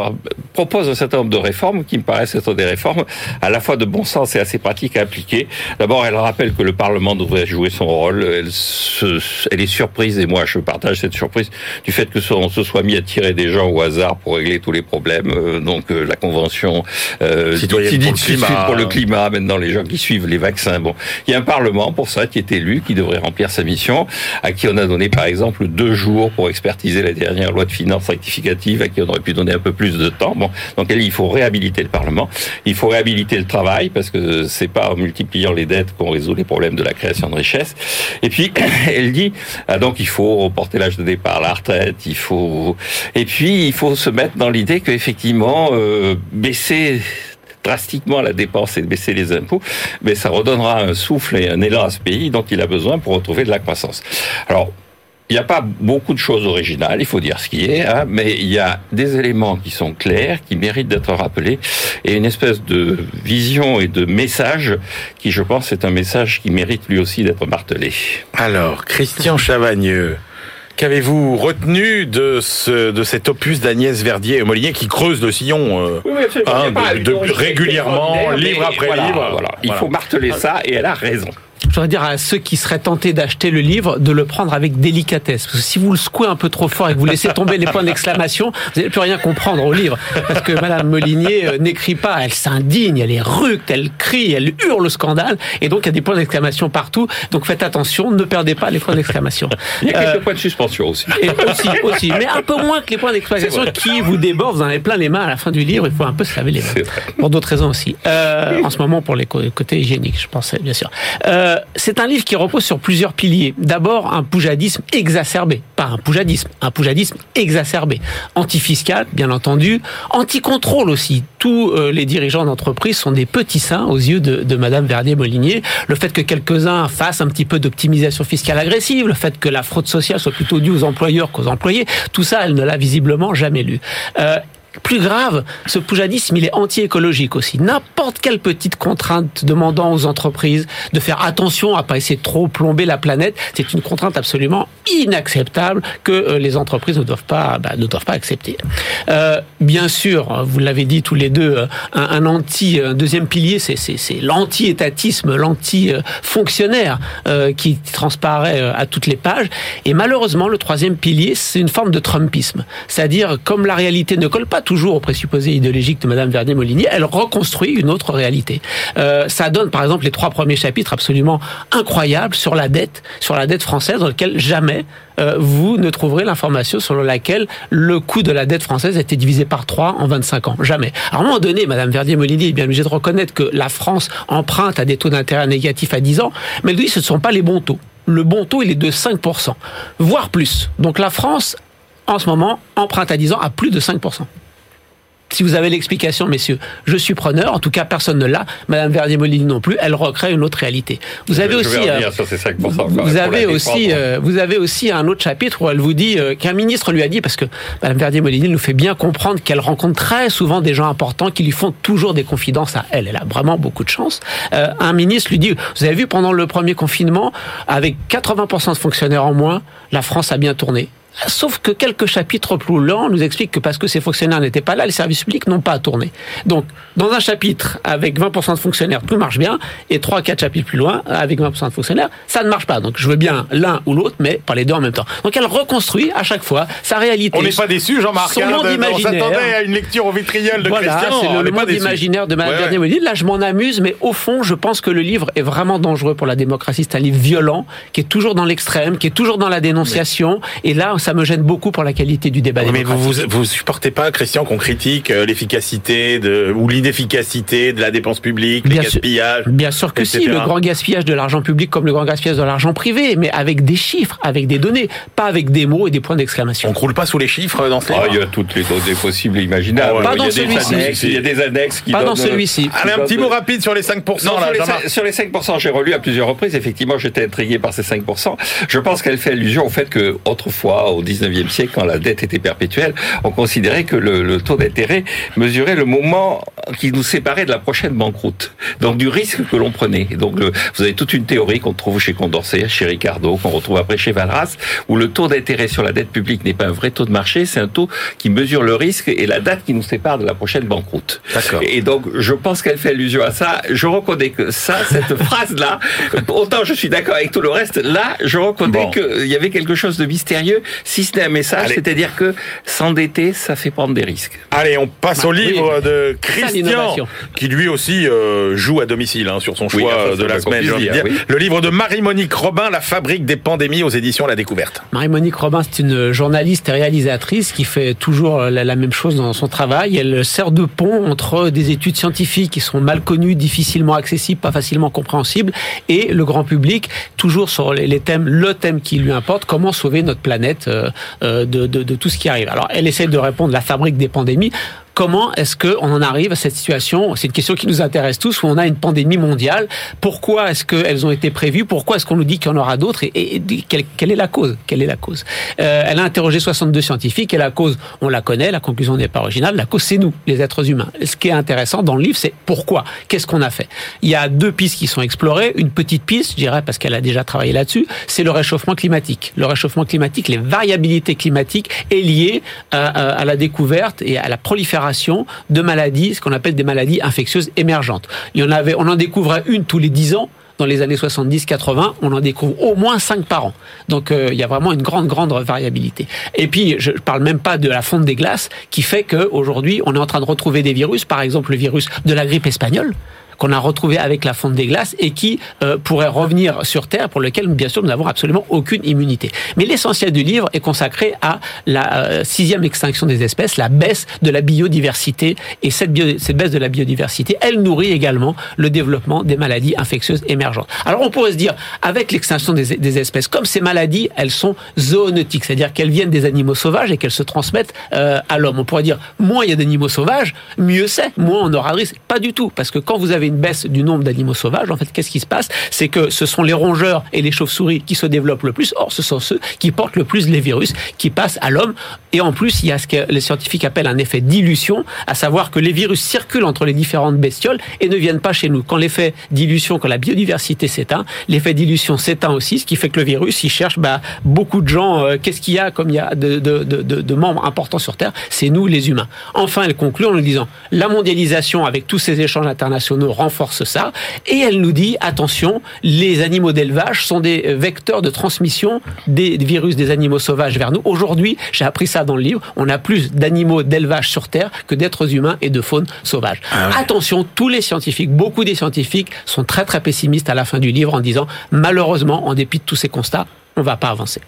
propose un certain nombre de réformes qui me paraissent être des réformes à la fois de bon sens et assez pratiques à appliquer. D'abord, elle rappelle que le Parlement devrait jouer son rôle. Elle, se, elle est surprise, et moi je partage cette surprise, du fait que on se soit mis à tirer des gens au hasard pour régler tous les problèmes. Euh, donc euh, la convention euh, citoyenne pour, le climat. pour le climat, maintenant les gens qui suivent les vaccins. Bon, il y a un Parlement pour ça qui est élu, qui devrait remplir sa mission, à qui on a donné par exemple deux jours pour expertiser la dernière loi de finances rectificative, à qui on aurait pu donner un peu plus de temps. Bon, donc il faut réhabiliter le Parlement, il faut réhabiliter le travail, parce que c'est pas en multipliant les dettes qu'on résout les problèmes de la création de richesse. Et puis, <coughs> elle dit, ah, donc il faut reporter l'âge de départ la retraite, il faut... Et puis, il faut se mettre dans l'idée qu'effectivement, euh, baisser drastiquement la dépense et baisser les impôts, mais ça redonnera un souffle et un élan à ce pays dont il a besoin pour retrouver de la croissance. Alors, il n'y a pas beaucoup de choses originales, il faut dire ce qui est, hein, mais il y a des éléments qui sont clairs, qui méritent d'être rappelés, et une espèce de vision et de message qui, je pense, est un message qui mérite lui aussi d'être martelé. Alors, Christian Chavagneux. Qu'avez-vous retenu de ce de cet opus d'Agnès Verdier et Molinier qui creuse le sillon euh, hein, de, régulièrement, livre après livre voilà. Il faut marteler ça et elle a raison je voudrais dire à ceux qui seraient tentés d'acheter le livre de le prendre avec délicatesse. Parce que si vous le secouez un peu trop fort et que vous laissez tomber les points d'exclamation, vous n'allez plus rien comprendre au livre. Parce que Madame Molinier euh, n'écrit pas, elle s'indigne, elle est ructe, elle crie, elle hurle le scandale. Et donc il y a des points d'exclamation partout. Donc faites attention, ne perdez pas les points d'exclamation. Il y a quelques euh, points de suspension aussi. Et aussi, aussi. Mais un peu moins que les points d'exclamation qui vous débordent. Vous en avez plein les mains à la fin du livre. Il faut un peu se laver les mains. Pour d'autres raisons aussi. Euh, en ce moment, pour les côtés hygiéniques, je pensais, bien sûr. Euh, c'est un livre qui repose sur plusieurs piliers. D'abord, un poujadisme exacerbé, pas un poujadisme, un poujadisme exacerbé, antifiscal, bien entendu, anti-contrôle aussi. Tous euh, les dirigeants d'entreprise sont des petits saints aux yeux de, de Madame Verdier-Molinier. Le fait que quelques-uns fassent un petit peu d'optimisation fiscale agressive, le fait que la fraude sociale soit plutôt due aux employeurs qu'aux employés, tout ça, elle ne l'a visiblement jamais lu. Euh, plus grave, ce poujadisme, il est anti-écologique aussi. N'importe quelle petite contrainte demandant aux entreprises de faire attention à pas essayer de trop plomber la planète, c'est une contrainte absolument inacceptable que euh, les entreprises ne doivent pas, bah, ne doivent pas accepter. Euh, bien sûr, vous l'avez dit tous les deux, euh, un, anti, un deuxième pilier, c'est l'anti-étatisme, l'anti-fonctionnaire euh, qui transparaît euh, à toutes les pages. Et malheureusement, le troisième pilier, c'est une forme de Trumpisme. C'est-à-dire, comme la réalité ne colle pas toujours aux présupposés idéologiques de Madame Vernier-Molinier, elle reconstruit une autre réalité. Euh, ça donne, par exemple, les trois premiers chapitres absolument incroyables sur la dette, sur la dette française, dans lequel jamais euh, vous ne trouverez l'information selon laquelle le coût de la dette française a été divisé par 3 en 25 ans. Jamais. À un moment donné, Madame Verdier-Molinier est bien obligée de reconnaître que la France emprunte à des taux d'intérêt négatifs à 10 ans, mais elle dit que ce ne sont pas les bons taux. Le bon taux, il est de 5%, voire plus. Donc la France, en ce moment, emprunte à 10 ans à plus de 5%. Si vous avez l'explication, messieurs, je suis preneur. En tout cas, personne ne l'a. Madame Verdier-Molinier non plus. Elle recrée une autre réalité. Vous avez aussi, euh, revenir sur ces 5% quand même, vous avez aussi, euh, vous avez aussi un autre chapitre où elle vous dit euh, qu'un ministre lui a dit parce que Madame Verdier-Molinier nous fait bien comprendre qu'elle rencontre très souvent des gens importants qui lui font toujours des confidences à elle. Elle a vraiment beaucoup de chance. Euh, un ministre lui dit vous avez vu pendant le premier confinement avec 80% de fonctionnaires en moins, la France a bien tourné. Sauf que quelques chapitres plus lents nous expliquent que parce que ces fonctionnaires n'étaient pas là, les services publics n'ont pas tourné. Donc, dans un chapitre avec 20% de fonctionnaires, tout marche bien, et 3-4 chapitres plus loin, avec 20% de fonctionnaires, ça ne marche pas. Donc, je veux bien l'un ou l'autre, mais pas les deux en même temps. Donc, elle reconstruit à chaque fois sa réalité. On n'est pas déçu, Jean-Marc. Son hein, monde de- on imaginaire. s'attendait à une lecture au vitriol de Voilà, Christian. c'est le, monde imaginaire de Madame Ouais, ouais. Verdier-Molinier. Là, je m'en amuse, mais au fond, je pense que le livre est vraiment dangereux pour la démocratie. C'est un livre violent, qui est toujours dans l'extrême, qui est toujours dans la dénonciation. Et là, ça me gêne beaucoup pour la qualité du débat Oui, mais vous, vous, vous supportez pas, Christian, qu'on critique euh, l'efficacité de, ou l'inefficacité de la dépense publique, les Bien sûr. gaspillages. Bien sûr que si, etc. le grand gaspillage de l'argent public comme le grand gaspillage de l'argent privé, mais avec des chiffres, avec des données, pas avec des mots et des points d'exclamation. On croule pas sous les chiffres dans ce Ah, livre il y a toutes les données possibles et imaginables. Ah ouais. Pas dans celui-ci. il y a des annexes qui Pas dans donnent- celui-ci. Allez, un petit mot rapide sur les 5%. Non, là, sur, les, Jean-Marc. cinq- sur les 5%, j'ai relu à plusieurs reprises. Effectivement, j'étais intrigué par ces 5%. Je pense qu'elle fait allusion au fait que, autrefois, au 19e siècle, quand la dette était perpétuelle, on considérait que le, le taux d'intérêt mesurait le moment qui nous séparait de la prochaine banqueroute. Donc, du risque que l'on prenait. Donc, le- vous avez toute une théorie qu'on trouve chez Condorcet, chez Ricardo, qu'on retrouve après chez Valras, où le taux d'intérêt sur la dette publique n'est pas un vrai taux de marché, c'est un taux qui mesure le risque et la date qui nous sépare de la prochaine banqueroute. D'accord. Et donc, je pense qu'elle fait allusion à ça. Je reconnais que ça, cette <laughs> phrase-là, autant je suis d'accord avec tout le reste, là, je reconnais Bon. qu'il y avait quelque chose de mystérieux, si ce n'est un message, c'est-à-dire que s'endetter, ça fait prendre des risques. Allez, on passe Bah, au livre oui. de ça, Christian, qui lui aussi euh, joue à domicile hein, sur son choix Oui, enfin, euh, de la semaine. dire. dire, oui. Le livre de Marie-Monique Robin, La fabrique des pandémies aux éditions La Découverte. Marie-Monique Robin, c'est une journaliste et réalisatrice qui fait toujours la, la même chose dans son travail. Elle sert de pont entre des études scientifiques qui sont mal connues, difficilement accessibles, pas facilement compréhensibles, et le grand public, toujours sur les, les thèmes, le thème qui lui importe, comment sauver notre planète euh, euh, de, de, de tout ce qui arrive. Alors, elle essaie de répondre la fabrique des pandémies. Comment est-ce qu'on en arrive à cette situation? C'est une question qui nous intéresse tous, où on a une pandémie mondiale. Pourquoi est-ce qu'elles ont été prévues? Pourquoi est-ce qu'on nous dit qu'il y en aura d'autres? Et, quelle, est la cause? Quelle est la cause? Euh, Elle a interrogé 62 scientifiques et la cause, on la connaît. La conclusion n'est pas originale. La cause, c'est nous, les êtres humains. Ce qui est intéressant dans le livre, c'est pourquoi? Qu'est-ce qu'on a fait? Il y a deux pistes qui sont explorées. Une petite piste, je dirais, parce qu'elle a déjà travaillé là-dessus, c'est le réchauffement climatique. Le réchauffement climatique, les variabilités climatiques est lié à, à- à la découverte et à la prolifération de maladies, ce qu'on appelle des maladies infectieuses émergentes. On en découvrait une tous les 10 ans. Dans les années 70-80, on en découvre au moins 5 par an. Donc euh, il y a vraiment une grande, grande variabilité. Et puis, je ne parle même pas de la fonte des glaces qui fait qu'aujourd'hui, on est en train de retrouver des virus, par exemple le virus de la grippe espagnole, qu'on a retrouvé avec la fonte des glaces et qui euh, pourrait revenir sur Terre, pour lequel, bien sûr, nous n'avons absolument aucune immunité. Mais l'essentiel du livre est consacré à la euh, sixième extinction des espèces, la baisse de la biodiversité. Et cette, baisse de la biodiversité, elle nourrit également le développement des maladies infectieuses émergentes. Alors on pourrait se dire, avec l'extinction des, des espèces, comme ces maladies, elles sont zoonotiques, c'est-à-dire qu'elles viennent des animaux sauvages et qu'elles se transmettent euh, à l'homme. On pourrait dire, moins il y a d'animaux sauvages, mieux c'est, moins on aura de risque. Pas du tout, parce que quand vous avez une baisse du nombre d'animaux sauvages, en fait, qu'est-ce qui se passe? C'est que ce sont les rongeurs et les chauves-souris qui se développent le plus. Or, ce sont ceux qui portent le plus les virus qui passent à l'homme. Et en plus, il y a ce que les scientifiques appellent un effet dilution, à savoir que les virus circulent entre les différentes bestioles et ne viennent pas chez nous. Quand l'effet dilution, quand la biodiversité s'éteint, l'effet dilution s'éteint aussi, ce qui fait que le virus, il cherche bah, beaucoup de gens. Euh, Qu'est-ce qu'il y a comme il y a de, de, membres importants sur Terre? C'est nous, les humains. Enfin, elle conclut en nous disant la mondialisation avec tous ces échanges internationaux renforce ça, et elle nous dit attention, les animaux d'élevage sont des vecteurs de transmission des virus des animaux sauvages vers nous. Aujourd'hui, j'ai appris ça dans le livre, on a plus d'animaux d'élevage sur Terre que d'êtres humains et de faune sauvage. Ah ouais. Attention, tous les scientifiques, beaucoup des scientifiques sont très très pessimistes à la fin du livre en disant malheureusement, en dépit de tous ces constats, on va pas avancer.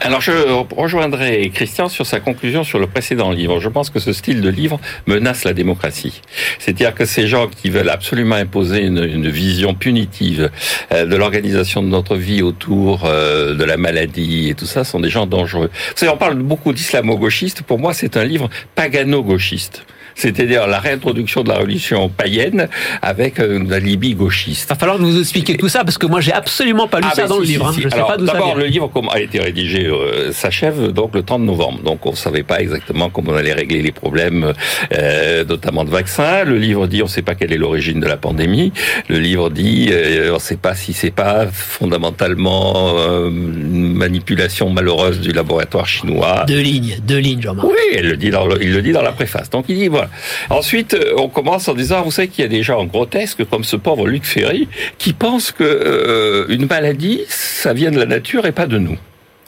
Alors je rejoindrai Christian sur sa conclusion sur le précédent livre. Je pense que ce style de livre menace la démocratie. C'est-à-dire que ces gens qui veulent absolument imposer une, une vision punitive euh, de l'organisation de notre vie autour euh, de la maladie et tout ça sont des gens dangereux. Vous savez, on parle beaucoup d'islamo-gauchiste. Pour moi, c'est un livre pagano-gauchiste c'est-à-dire la réintroduction de la religion païenne avec un alibi gauchiste. Il va falloir nous expliquer tout ça parce que moi j'ai absolument pas lu ah, ça dans si, le livre. Si, hein. Je Alors, sais pas d'où ça D'abord, le livre comme a été rédigé euh, s'achève donc le 30 novembre. Donc on ne savait pas exactement comment on allait régler les problèmes, euh, notamment de vaccins. Le livre dit on ne sait pas quelle est l'origine de la pandémie. Le livre dit euh, on ne sait pas si c'est pas fondamentalement euh, une manipulation malheureuse du laboratoire chinois. Deux lignes, deux lignes, Jean-Marc. Oui, elle le dit dans le- il le dit dans la préface. Donc il dit voilà. Ensuite, euh, on commence en disant, vous savez qu'il y a des gens grotesques comme ce pauvre Luc Ferry qui pense que euh, une maladie, ça vient de la nature et pas de nous.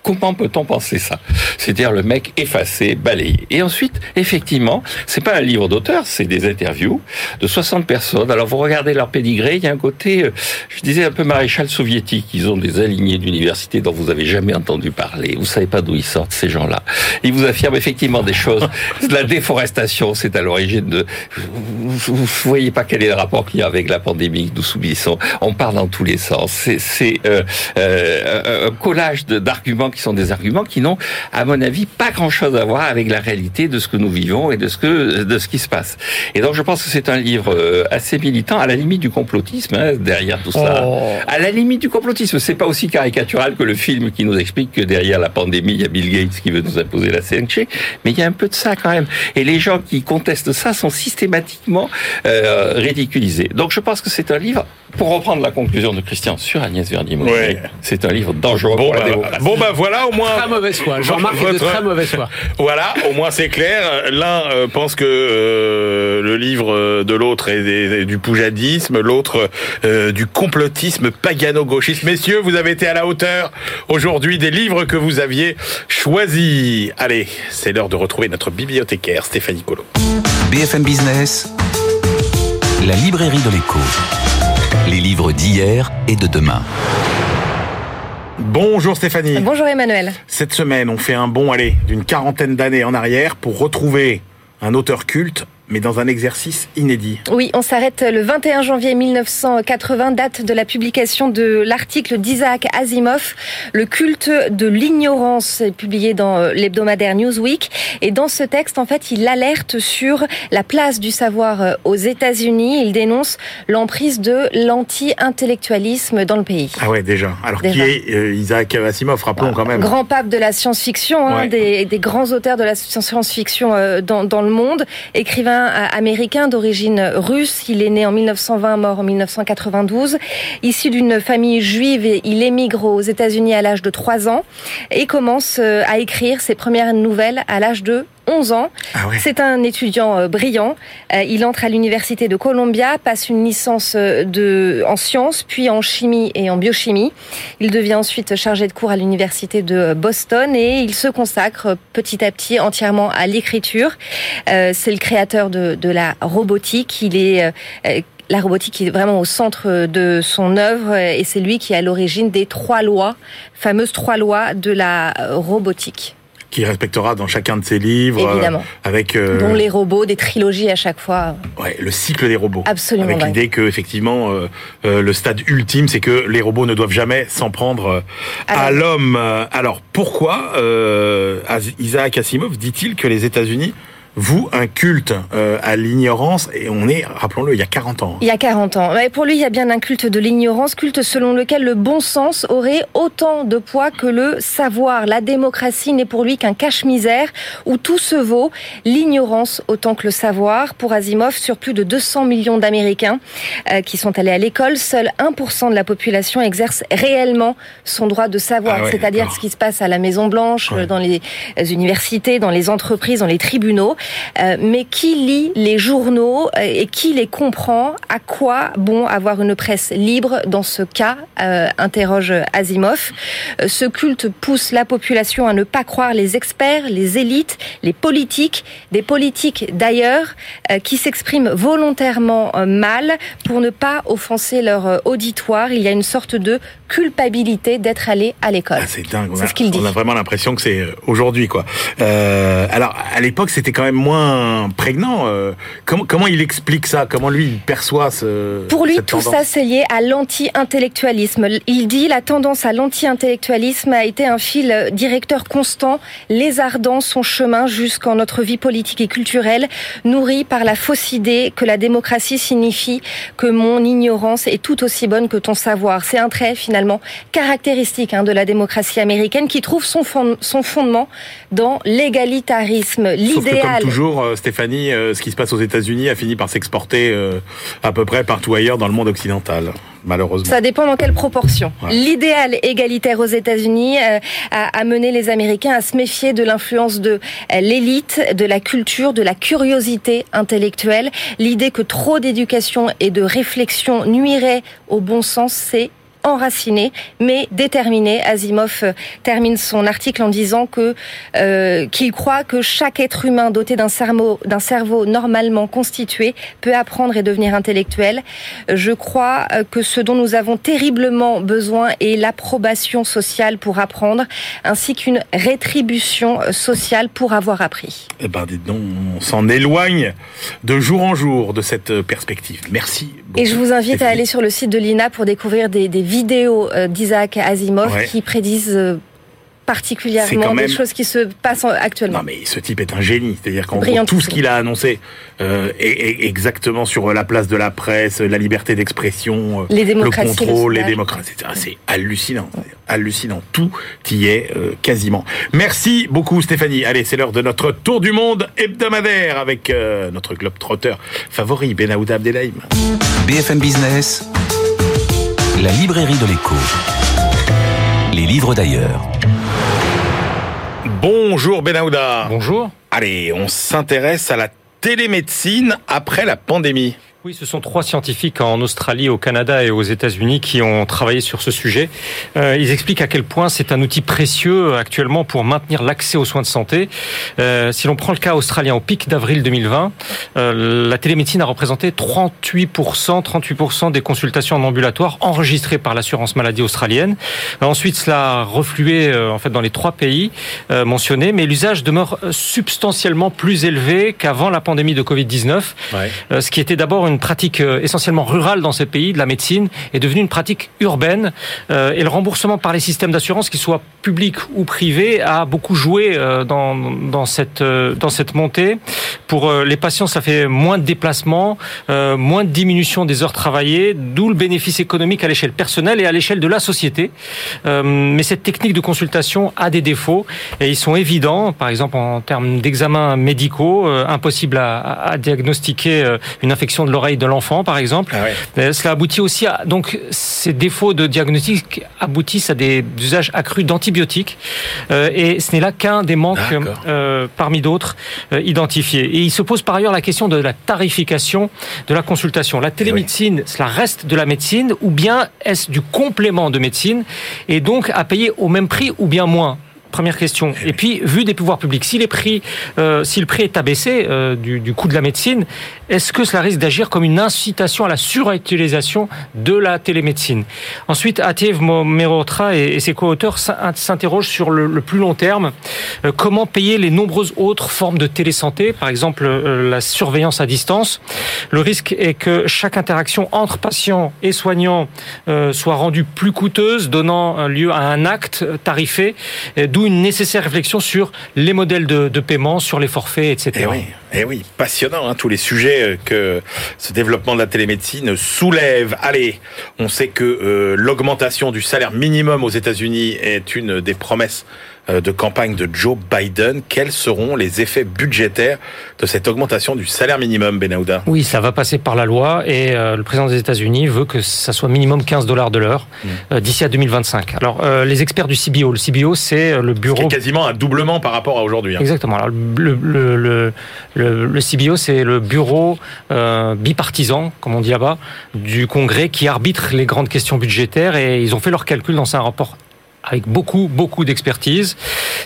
Comment peut-on penser ça? C'est-à-dire le mec effacé, balayé. Et ensuite, effectivement, c'est pas un livre d'auteur, c'est des interviews de 60 personnes. Alors vous regardez leur pédigré, il y a un côté, euh, je disais un peu maréchal soviétique. Ils ont des alignés d'université dont vous avez jamais entendu parler. Vous savez pas d'où ils sortent ces gens-là. Ils vous affirment effectivement des choses. <laughs> La déforestation, c'est à l'origine de. Vous, voyez pas quel est le rapport qu'il y a avec la pandémie que nous subissons. On parle dans tous les sens. C'est, c'est euh, euh, un collage de- qui sont des arguments qui n'ont, à mon avis, pas grand-chose à voir avec la réalité de ce que nous vivons et de ce que de ce qui se passe. Et donc, je pense que c'est un livre euh, assez militant, à la limite du complotisme hein, derrière tout ça. Oh. À la limite du complotisme, c'est pas aussi caricatural que le film qui nous explique que derrière la pandémie, il y a Bill Gates qui veut nous imposer la 5G, mais il y a un peu de ça quand même. Et les gens qui contestent ça sont systématiquement euh, ridiculisés. Donc, je pense que c'est un livre, pour reprendre la conclusion de Christian sur Agnès Verdier-Montagnier, Ouais. c'est un livre dangereux Bon pour la bah, démocratie. bon, bah voilà, au moins. Très mauvaise foi. Jean-Marc est de Votre- très mauvaise foi. Voilà, au moins c'est clair. L'un euh, pense que euh, le livre euh, de l'autre est, du poujadisme, l'autre euh, du complotisme pagano-gauchiste. Messieurs, vous avez été à la hauteur aujourd'hui des livres que vous aviez choisis. Allez, c'est l'heure de retrouver notre bibliothécaire Stéphanie Colo. BFM Business, la librairie de l'écho. Les livres d'hier et de demain. Bonjour Stéphanie. Bonjour Emmanuel. Cette semaine, on fait un bond, allez, d'une quarantaine d'années en arrière pour retrouver un auteur culte, mais dans un exercice inédit. Oui, on s'arrête le 21 janvier 1980, date de la publication de l'article d'Isaac Asimov, Le culte de l'ignorance, publié dans euh, l'hebdomadaire Newsweek. Et dans ce texte, en fait, il alerte sur la place du savoir euh, aux États-Unis. Il dénonce l'emprise de l'anti-intellectualisme dans le pays. Ah ouais, déjà. Alors Déjà. qui est euh, Isaac Asimov, rappelons quand même. Grand pape de la science-fiction, hein, Ouais. des, des grands auteurs de la science-fiction euh, dans, dans le monde, écrivain euh, américain d'origine russe. Il est né en 1920, mort en 1992. Issu d'une famille juive, il émigre aux États-Unis à l'âge de 3 ans et commence euh, à écrire ses premières nouvelles à l'âge de 11 ans. Ah ouais. C'est un étudiant euh, brillant. Euh, il entre à l'université de Columbia, passe une licence euh, de, en sciences, puis en chimie et en biochimie. Il devient ensuite chargé de cours à l'université de Boston et il se consacre petit à petit entièrement à l'écriture. C'est le créateur de, de la robotique. Il est la robotique est vraiment au centre de son œuvre et c'est lui qui est à l'origine des trois lois, fameuses trois lois de la robotique, Qui respectera dans chacun de ses livres. euh, Évidemment. avec euh, dont les robots, des trilogies à chaque fois. ouais, le cycle des robots. Absolument Avec l'idée que effectivement euh, euh, le stade ultime, c'est que les robots ne doivent jamais s'en prendre euh, À l'homme. Euh, Alors pourquoi euh, Isaac Asimov dit-il que les États-Unis vouent un culte euh, à l'ignorance et on est, rappelons-le, il y a 40 ans. Il y a 40 ans. Ouais, pour lui, il y a bien un culte de l'ignorance, culte selon lequel le bon sens aurait autant de poids que le savoir. La démocratie n'est pour lui qu'un cache-misère où tout se vaut, l'ignorance autant que le savoir. Pour Asimov, sur plus de 200 millions d'Américains euh, qui sont allés à l'école, seul 1% de la population exerce réellement son droit de savoir, Ah ouais, c'est-à-dire ce qui se passe à la Maison Blanche, Ouais. dans les universités, dans les entreprises, dans les tribunaux. Euh, mais qui lit les journaux euh, et qui les comprend? À quoi bon avoir une presse libre dans ce cas? Euh, Interroge Asimov. Euh, Ce culte pousse la population à ne pas croire les experts, les élites, les politiques, des politiques d'ailleurs euh, qui s'expriment volontairement mal pour ne pas offenser leur auditoire. Il y a une sorte de culpabilité d'être allé à l'école. Ah, c'est dingue. C'est ce qu'il dit. on a vraiment l'impression que c'est aujourd'hui, quoi. Euh, alors, à l'époque, c'était quand même moins prégnant. euh, comment, comment il explique ça? Comment lui, il perçoit ce Pour lui, cette tout tendance? ça, c'est lié à l'anti-intellectualisme. Il dit la tendance à l'anti-intellectualisme a été un fil directeur constant, lézardant son chemin jusqu'en notre vie politique et culturelle, nourri par la fausse idée que la démocratie signifie que mon ignorance est tout aussi bonne que ton savoir. C'est un trait, finalement, caractéristique hein, de la démocratie américaine qui trouve son, fond- son fondement dans l'égalitarisme, l'idéal. Toujours, euh, Stéphanie, euh, ce qui se passe aux États-Unis a fini par s'exporter euh, à peu près partout ailleurs dans le monde occidental, malheureusement. Ça dépend dans quelle proportion. Ouais. L'idéal égalitaire aux États-Unis euh, a amené les Américains à se méfier de l'influence de l'élite, de la culture, de la curiosité intellectuelle. L'idée que trop d'éducation et de réflexion nuirait au bon sens, c'est enraciné, mais déterminé. Asimov euh, termine son article en disant que euh, qu'il croit que chaque être humain doté d'un cerveau d'un cerveau normalement constitué peut apprendre et devenir intellectuel. Je crois euh, que ce dont nous avons terriblement besoin est l'approbation sociale pour apprendre, ainsi qu'une rétribution sociale pour avoir appris. Eh ben, dites donc, on s'en éloigne de jour en jour de cette perspective. Merci. Et je vous invite à aller sur le site de l'INA pour découvrir des, des vidéos euh, d'Isaac Asimov Ouais. qui prédisent euh, C'est particulièrement même- des choses qui se passent en- actuellement. Non mais ce type est un génie, c'est-à-dire qu'en tout ce qu'il a annoncé euh, est, est exactement sur la place de la presse, la liberté d'expression, Les le démocraties, le contrôle, les démocraties, etc. C'est hallucinant, hallucinant, tout y est euh, quasiment. Merci beaucoup Stéphanie. Allez, c'est l'heure de notre tour du monde hebdomadaire avec euh, notre globe trotteur favori Benaouda Abdelhaim. BFM Business, la librairie de l'écho. Les livres d'ailleurs. Bonjour Benaouda. Bonjour. Allez, on s'intéresse à la télémédecine après la pandémie. Oui, ce sont trois scientifiques en Australie, au Canada et aux États-Unis qui ont travaillé sur ce sujet. Euh, ils expliquent à quel point c'est un outil précieux actuellement pour maintenir l'accès aux soins de santé. Euh, si l'on prend le cas australien au pic d'avril 2020, euh, la télémédecine a représenté 38%, 38% des consultations en ambulatoire enregistrées par l'assurance maladie australienne. Ensuite, cela a reflué en fait dans les trois pays mentionnés, mais l'usage demeure substantiellement plus élevé qu'avant la pandémie de Covid-19. Euh, ce qui était d'abord une pratique euh, essentiellement rurale dans ces pays de la médecine est devenu une pratique urbaine euh, et le remboursement par les systèmes d'assurance, qu'ils soient publics ou privés, a beaucoup joué euh, dans, cette, montée. Pour les patients, ça fait moins de déplacements, moins de diminution des heures travaillées, d'où le bénéfice économique à l'échelle personnelle et à l'échelle de la société. Mais cette technique de consultation a des défauts et ils sont évidents, par exemple en termes d'examens médicaux, impossible à, à- diagnostiquer une infection de de l'enfant, par exemple. Ah ouais. Euh, Cela aboutit aussi à donc ces défauts de diagnostic aboutissent à des usages accrus d'antibiotiques euh, et ce n'est là qu'un des manques euh, parmi d'autres euh, identifiés. Et il se pose par ailleurs la question de la tarification de la consultation. La télémédecine, cela reste de la médecine ou bien est-ce du complément de médecine et donc à payer au même prix ou bien moins? Première question. Et puis, vu des pouvoirs publics, si les prix, euh, si le prix est abaissé euh, du, du coût de la médecine, est-ce que cela risque d'agir comme une incitation à la surutilisation de la télémédecine? Ensuite, Atiev Merotra et, et ses co-auteurs s'in- s'interrogent sur le, le plus long terme. Euh, comment payer les nombreuses autres formes de télésanté, par exemple la surveillance à distance? Le risque est que chaque interaction entre patient et soignant euh, soit rendue plus coûteuse, donnant lieu à un acte tarifé, une nécessaire réflexion sur les modèles de, paiement, sur les forfaits, etc. Eh oui, eh oui, passionnant, hein, tous les sujets euh, que ce développement de la télémédecine soulève. Allez, on sait que euh, l'augmentation du salaire minimum aux États-Unis est une des promesses de campagne de Joe Biden. Quels seront les effets budgétaires de cette augmentation du salaire minimum, Benahouda Oui, ça va passer par la loi et euh, le président des États-Unis veut que ça soit minimum 15 dollars de l'heure euh, d'ici à 2025. Alors, euh, les experts du CBO, le CBO, c'est euh, le bureau est quasiment un doublement par rapport à aujourd'hui. hein. Exactement. Alors, le, le, le, le, le CBO, c'est le bureau euh, bipartisan, comme on dit là-bas, du Congrès qui arbitre les grandes questions budgétaires et ils ont fait leurs calculs dans un rapport avec beaucoup, beaucoup d'expertise.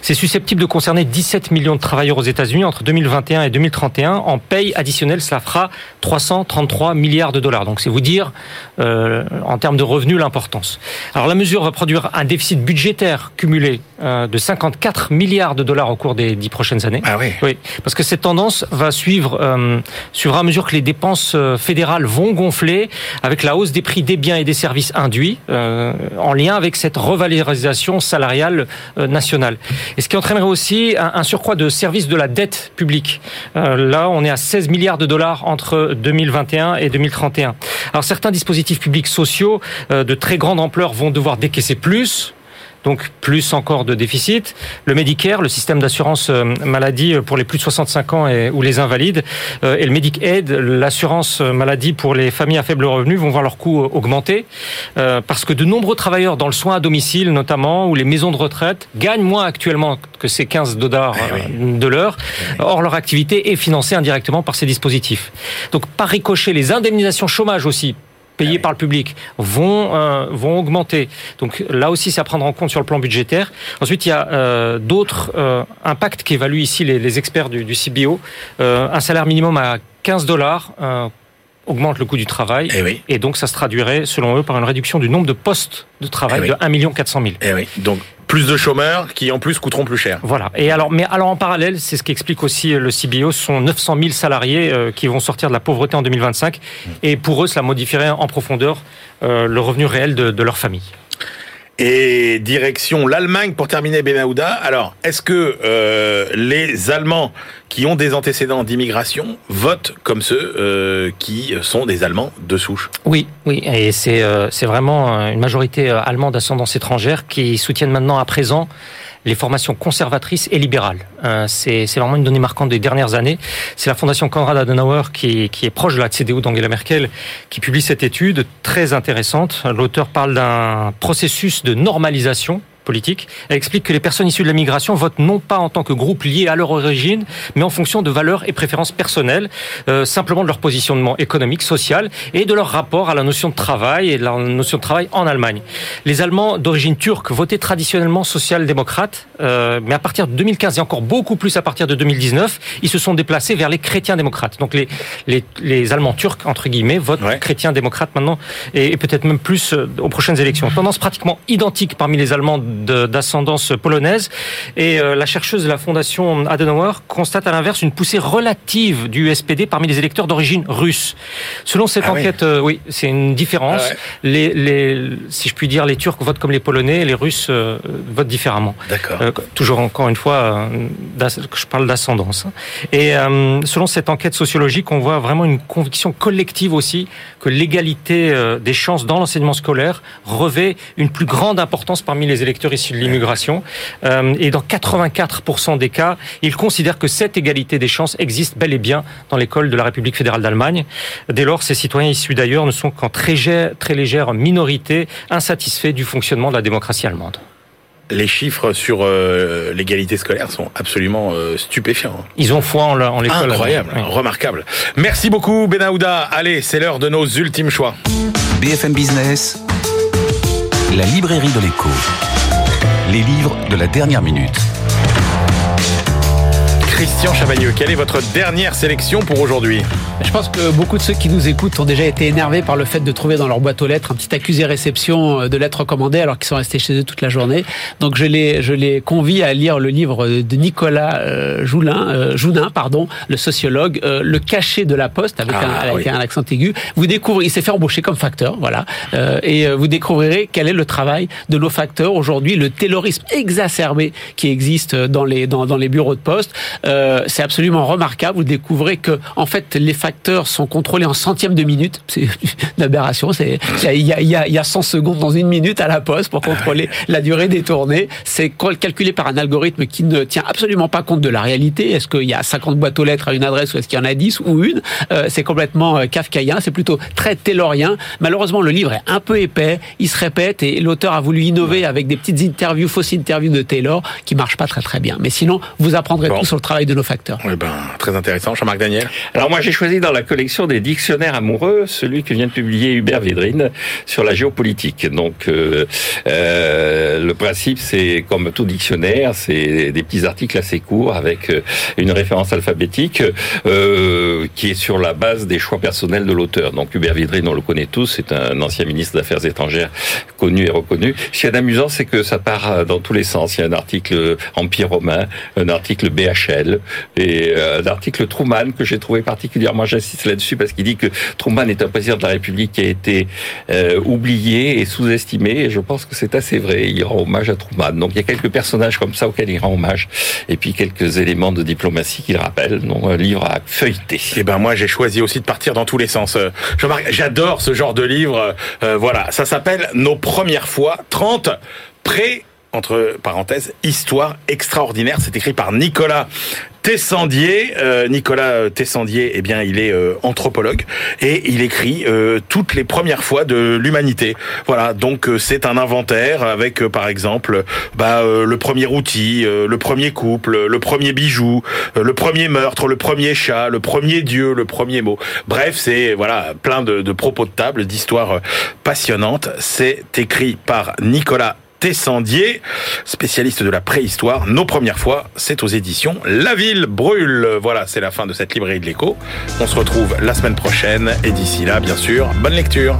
C'est susceptible de concerner 17 millions de travailleurs aux États-Unis entre 2021 et 2031. En paye additionnelle, cela fera 333 milliards de dollars. Donc c'est vous dire, euh, en termes de revenus, l'importance. Alors la mesure va produire un déficit budgétaire cumulé euh, de 54 milliards de dollars au cours des dix prochaines années. Ah oui. Oui, parce que cette tendance va suivre, euh, suivra à mesure que les dépenses euh, fédérales vont gonfler avec la hausse des prix des biens et des services induits euh, en lien avec cette revalorisation salariale euh, nationale. Et ce qui entraînerait aussi un, surcroît de services de la dette publique. Euh, là, on est à 16 milliards de dollars entre 2021 et 2031. Alors certains dispositifs publics sociaux euh, de très grande ampleur vont devoir décaisser plus donc plus encore de déficit. Le Medicare, le système d'assurance euh, maladie pour les plus de 65 ans et, ou les invalides, euh, et le Medicaid, l'assurance maladie pour les familles à faible revenu, vont voir leurs coûts augmenter euh, parce que de nombreux travailleurs dans le soin à domicile notamment ou les maisons de retraite gagnent moins actuellement que ces 15 dollars Eh euh, de l'heure. Or, leur activité est financée indirectement par ces dispositifs. Donc, par ricochet, les indemnisations chômage aussi payés par le public vont euh, vont augmenter. Donc là aussi, c'est à prendre en compte sur le plan budgétaire. Ensuite, il y a euh, d'autres euh, impacts qu'évaluent ici les, les experts du, du CBO. Euh, un salaire minimum à 15 dollars euh, augmente le coût du travail. Eh oui. Et donc, ça se traduirait, selon eux, par une réduction du nombre de postes de travail Eh oui. de 1 million 400 000. Eh oui. Donc plus de chômeurs qui en plus coûteront plus cher. Voilà. Et alors, mais alors en parallèle, c'est ce qu'explique aussi le CBO, ce sont 900 000 salariés euh, qui vont sortir de la pauvreté en 2025. Et pour eux, cela modifierait en profondeur euh, le revenu réel de, de leur famille. Et direction l'Allemagne pour terminer Benahouda. Alors, est-ce que euh, les Allemands qui ont des antécédents d'immigration votent comme ceux euh, qui sont des Allemands de souche? Oui, oui, et c'est euh, c'est vraiment une majorité allemande d'ascendance étrangère qui soutiennent maintenant à présent les formations conservatrices et libérales. Euh, c'est vraiment une donnée marquante des dernières années. C'est la fondation Konrad Adenauer qui, qui est proche de la CDU d'Angela Merkel qui publie cette étude très intéressante. L'auteur parle d'un processus de normalisation politique. Elle explique que les personnes issues de la migration votent non pas en tant que groupe lié à leur origine, mais en fonction de valeurs et préférences personnelles, euh, simplement de leur positionnement économique, social et de leur rapport à la notion de travail et de la notion de travail en Allemagne. Les Allemands d'origine turque votaient traditionnellement social-démocrates, euh, mais à partir de 2015 et encore beaucoup plus à partir de 2019, ils se sont déplacés vers les chrétiens-démocrates. Donc les, les, les Allemands turcs, entre guillemets, votent Ouais. chrétiens-démocrates maintenant et, et peut-être même plus euh, aux prochaines élections. Tendance pratiquement identique parmi les Allemands d'ascendance polonaise. Et euh, la chercheuse de la fondation Adenauer constate à l'inverse une poussée relative du SPD parmi les électeurs d'origine russe. Selon cette Ah oui. enquête, euh, oui, c'est une différence. Ah ouais. les, les, si je puis dire, les Turcs votent comme les Polonais, et les Russes euh, votent différemment. D'accord. Euh, toujours encore une fois, je parle d'ascendance. hein. Et euh, selon cette enquête sociologique, on voit vraiment une conviction collective aussi que l'égalité des chances dans l'enseignement scolaire revêt une plus grande importance parmi les électeurs acteurs issus de l'immigration. Euh, et dans 84% des cas, ils considèrent que cette égalité des chances existe bel et bien dans l'école de la République fédérale d'Allemagne. Dès lors, ces citoyens issus d'ailleurs ne sont qu'en très, très légère minorité insatisfaits du fonctionnement de la démocratie allemande les chiffres sur euh, l'égalité scolaire sont absolument euh, stupéfiants. Ils ont foi en, en l'école. Incroyable, remarquable. Merci beaucoup Benahouda. Allez, c'est l'heure de nos ultimes choix. BFM Business, la librairie de l'écho. Les livres de la dernière minute. Christian Chavagneux, quelle est votre dernière sélection pour aujourd'hui Je pense que beaucoup de ceux qui nous écoutent ont déjà été énervés par le fait de trouver dans leur boîte aux lettres un petit accusé réception euh, de lettres recommandées alors qu'ils sont restés chez eux toute la journée. Donc je les, je les convie à lire le livre de Nicolas euh, Joulin, euh, Joudin, pardon, le sociologue, Le cachet de la poste avec, un, ah, avec un accent aigu. Vous découvrez, il s'est fait embaucher comme facteur, voilà, et vous découvrirez quel est le travail de nos facteurs aujourd'hui, le terrorisme exacerbé qui existe dans les, dans, dans les bureaux de poste. Euh, c'est absolument remarquable. Vous découvrez que en fait les facteurs sont contrôlés en centièmes de minute. C'est <laughs> une aberration. C'est il y a, y, a, y a 100 secondes dans une minute à la poste pour contrôler la durée des tournées. C'est calculé par un algorithme qui ne tient absolument pas compte de la réalité. Est-ce qu'il y a 50 boîtes aux lettres à une adresse ou est-ce qu'il y en a 10 ou une? Euh, C'est complètement euh, kafkaïen. C'est plutôt très taylorien. Malheureusement, le livre est un peu épais. Il se répète et l'auteur a voulu innover avec des petites interviews, fausses interviews de Taylor qui marchent pas très très bien. Mais sinon, vous apprendrez tout sur le travail de nos facteurs. Eh ben, très intéressant. Jean-Marc Daniel. Alors moi, j'ai choisi dans la collection des dictionnaires amoureux celui que vient de publier Hubert Védrine sur la géopolitique. Donc, euh, euh, le principe, c'est comme tout dictionnaire, c'est des petits articles assez courts avec euh, une référence alphabétique euh, qui est sur la base des choix personnels de l'auteur. Donc, Hubert Védrine, on le connaît tous, c'est un ancien ministre d'Affaires étrangères connu et reconnu. Ce qui est amusant, c'est que ça part dans tous les sens. Il y a un article Empire romain, un article BHL, et euh, un article Truman que j'ai trouvé particulièrement, j'insiste là-dessus parce qu'il dit que Truman est un président de la République qui a été euh, oublié et sous-estimé et je pense que c'est assez vrai. Il rend hommage à Truman. Donc il y a quelques personnages comme ça auxquels il rend hommage et puis quelques éléments de diplomatie qu'il rappelle. Donc un livre à feuilleter. Et eh ben moi j'ai choisi aussi de partir dans tous les sens. Euh, j'adore ce genre de livre. voilà, ça s'appelle Nos premières fois 30 pré entre parenthèses, histoire extraordinaire. C'est écrit par Nicolas Tessandier. Euh, Nicolas Tessandier, eh bien, il est euh, anthropologue et il écrit euh, toutes les premières fois de l'humanité. Voilà, donc c'est un inventaire avec, par exemple, bah, le premier outil, le premier couple, le premier bijou, le premier meurtre, le premier chat, le premier dieu, le premier mot. Bref, c'est voilà plein de, de propos de table, d'histoires passionnantes. C'est écrit par Nicolas Tessandier, spécialiste de la préhistoire. Nos premières fois, c'est aux éditions La Ville brûle. Voilà, c'est la fin de cette librairie de l'écho. On se retrouve la semaine prochaine et d'ici là, bien sûr, bonne lecture.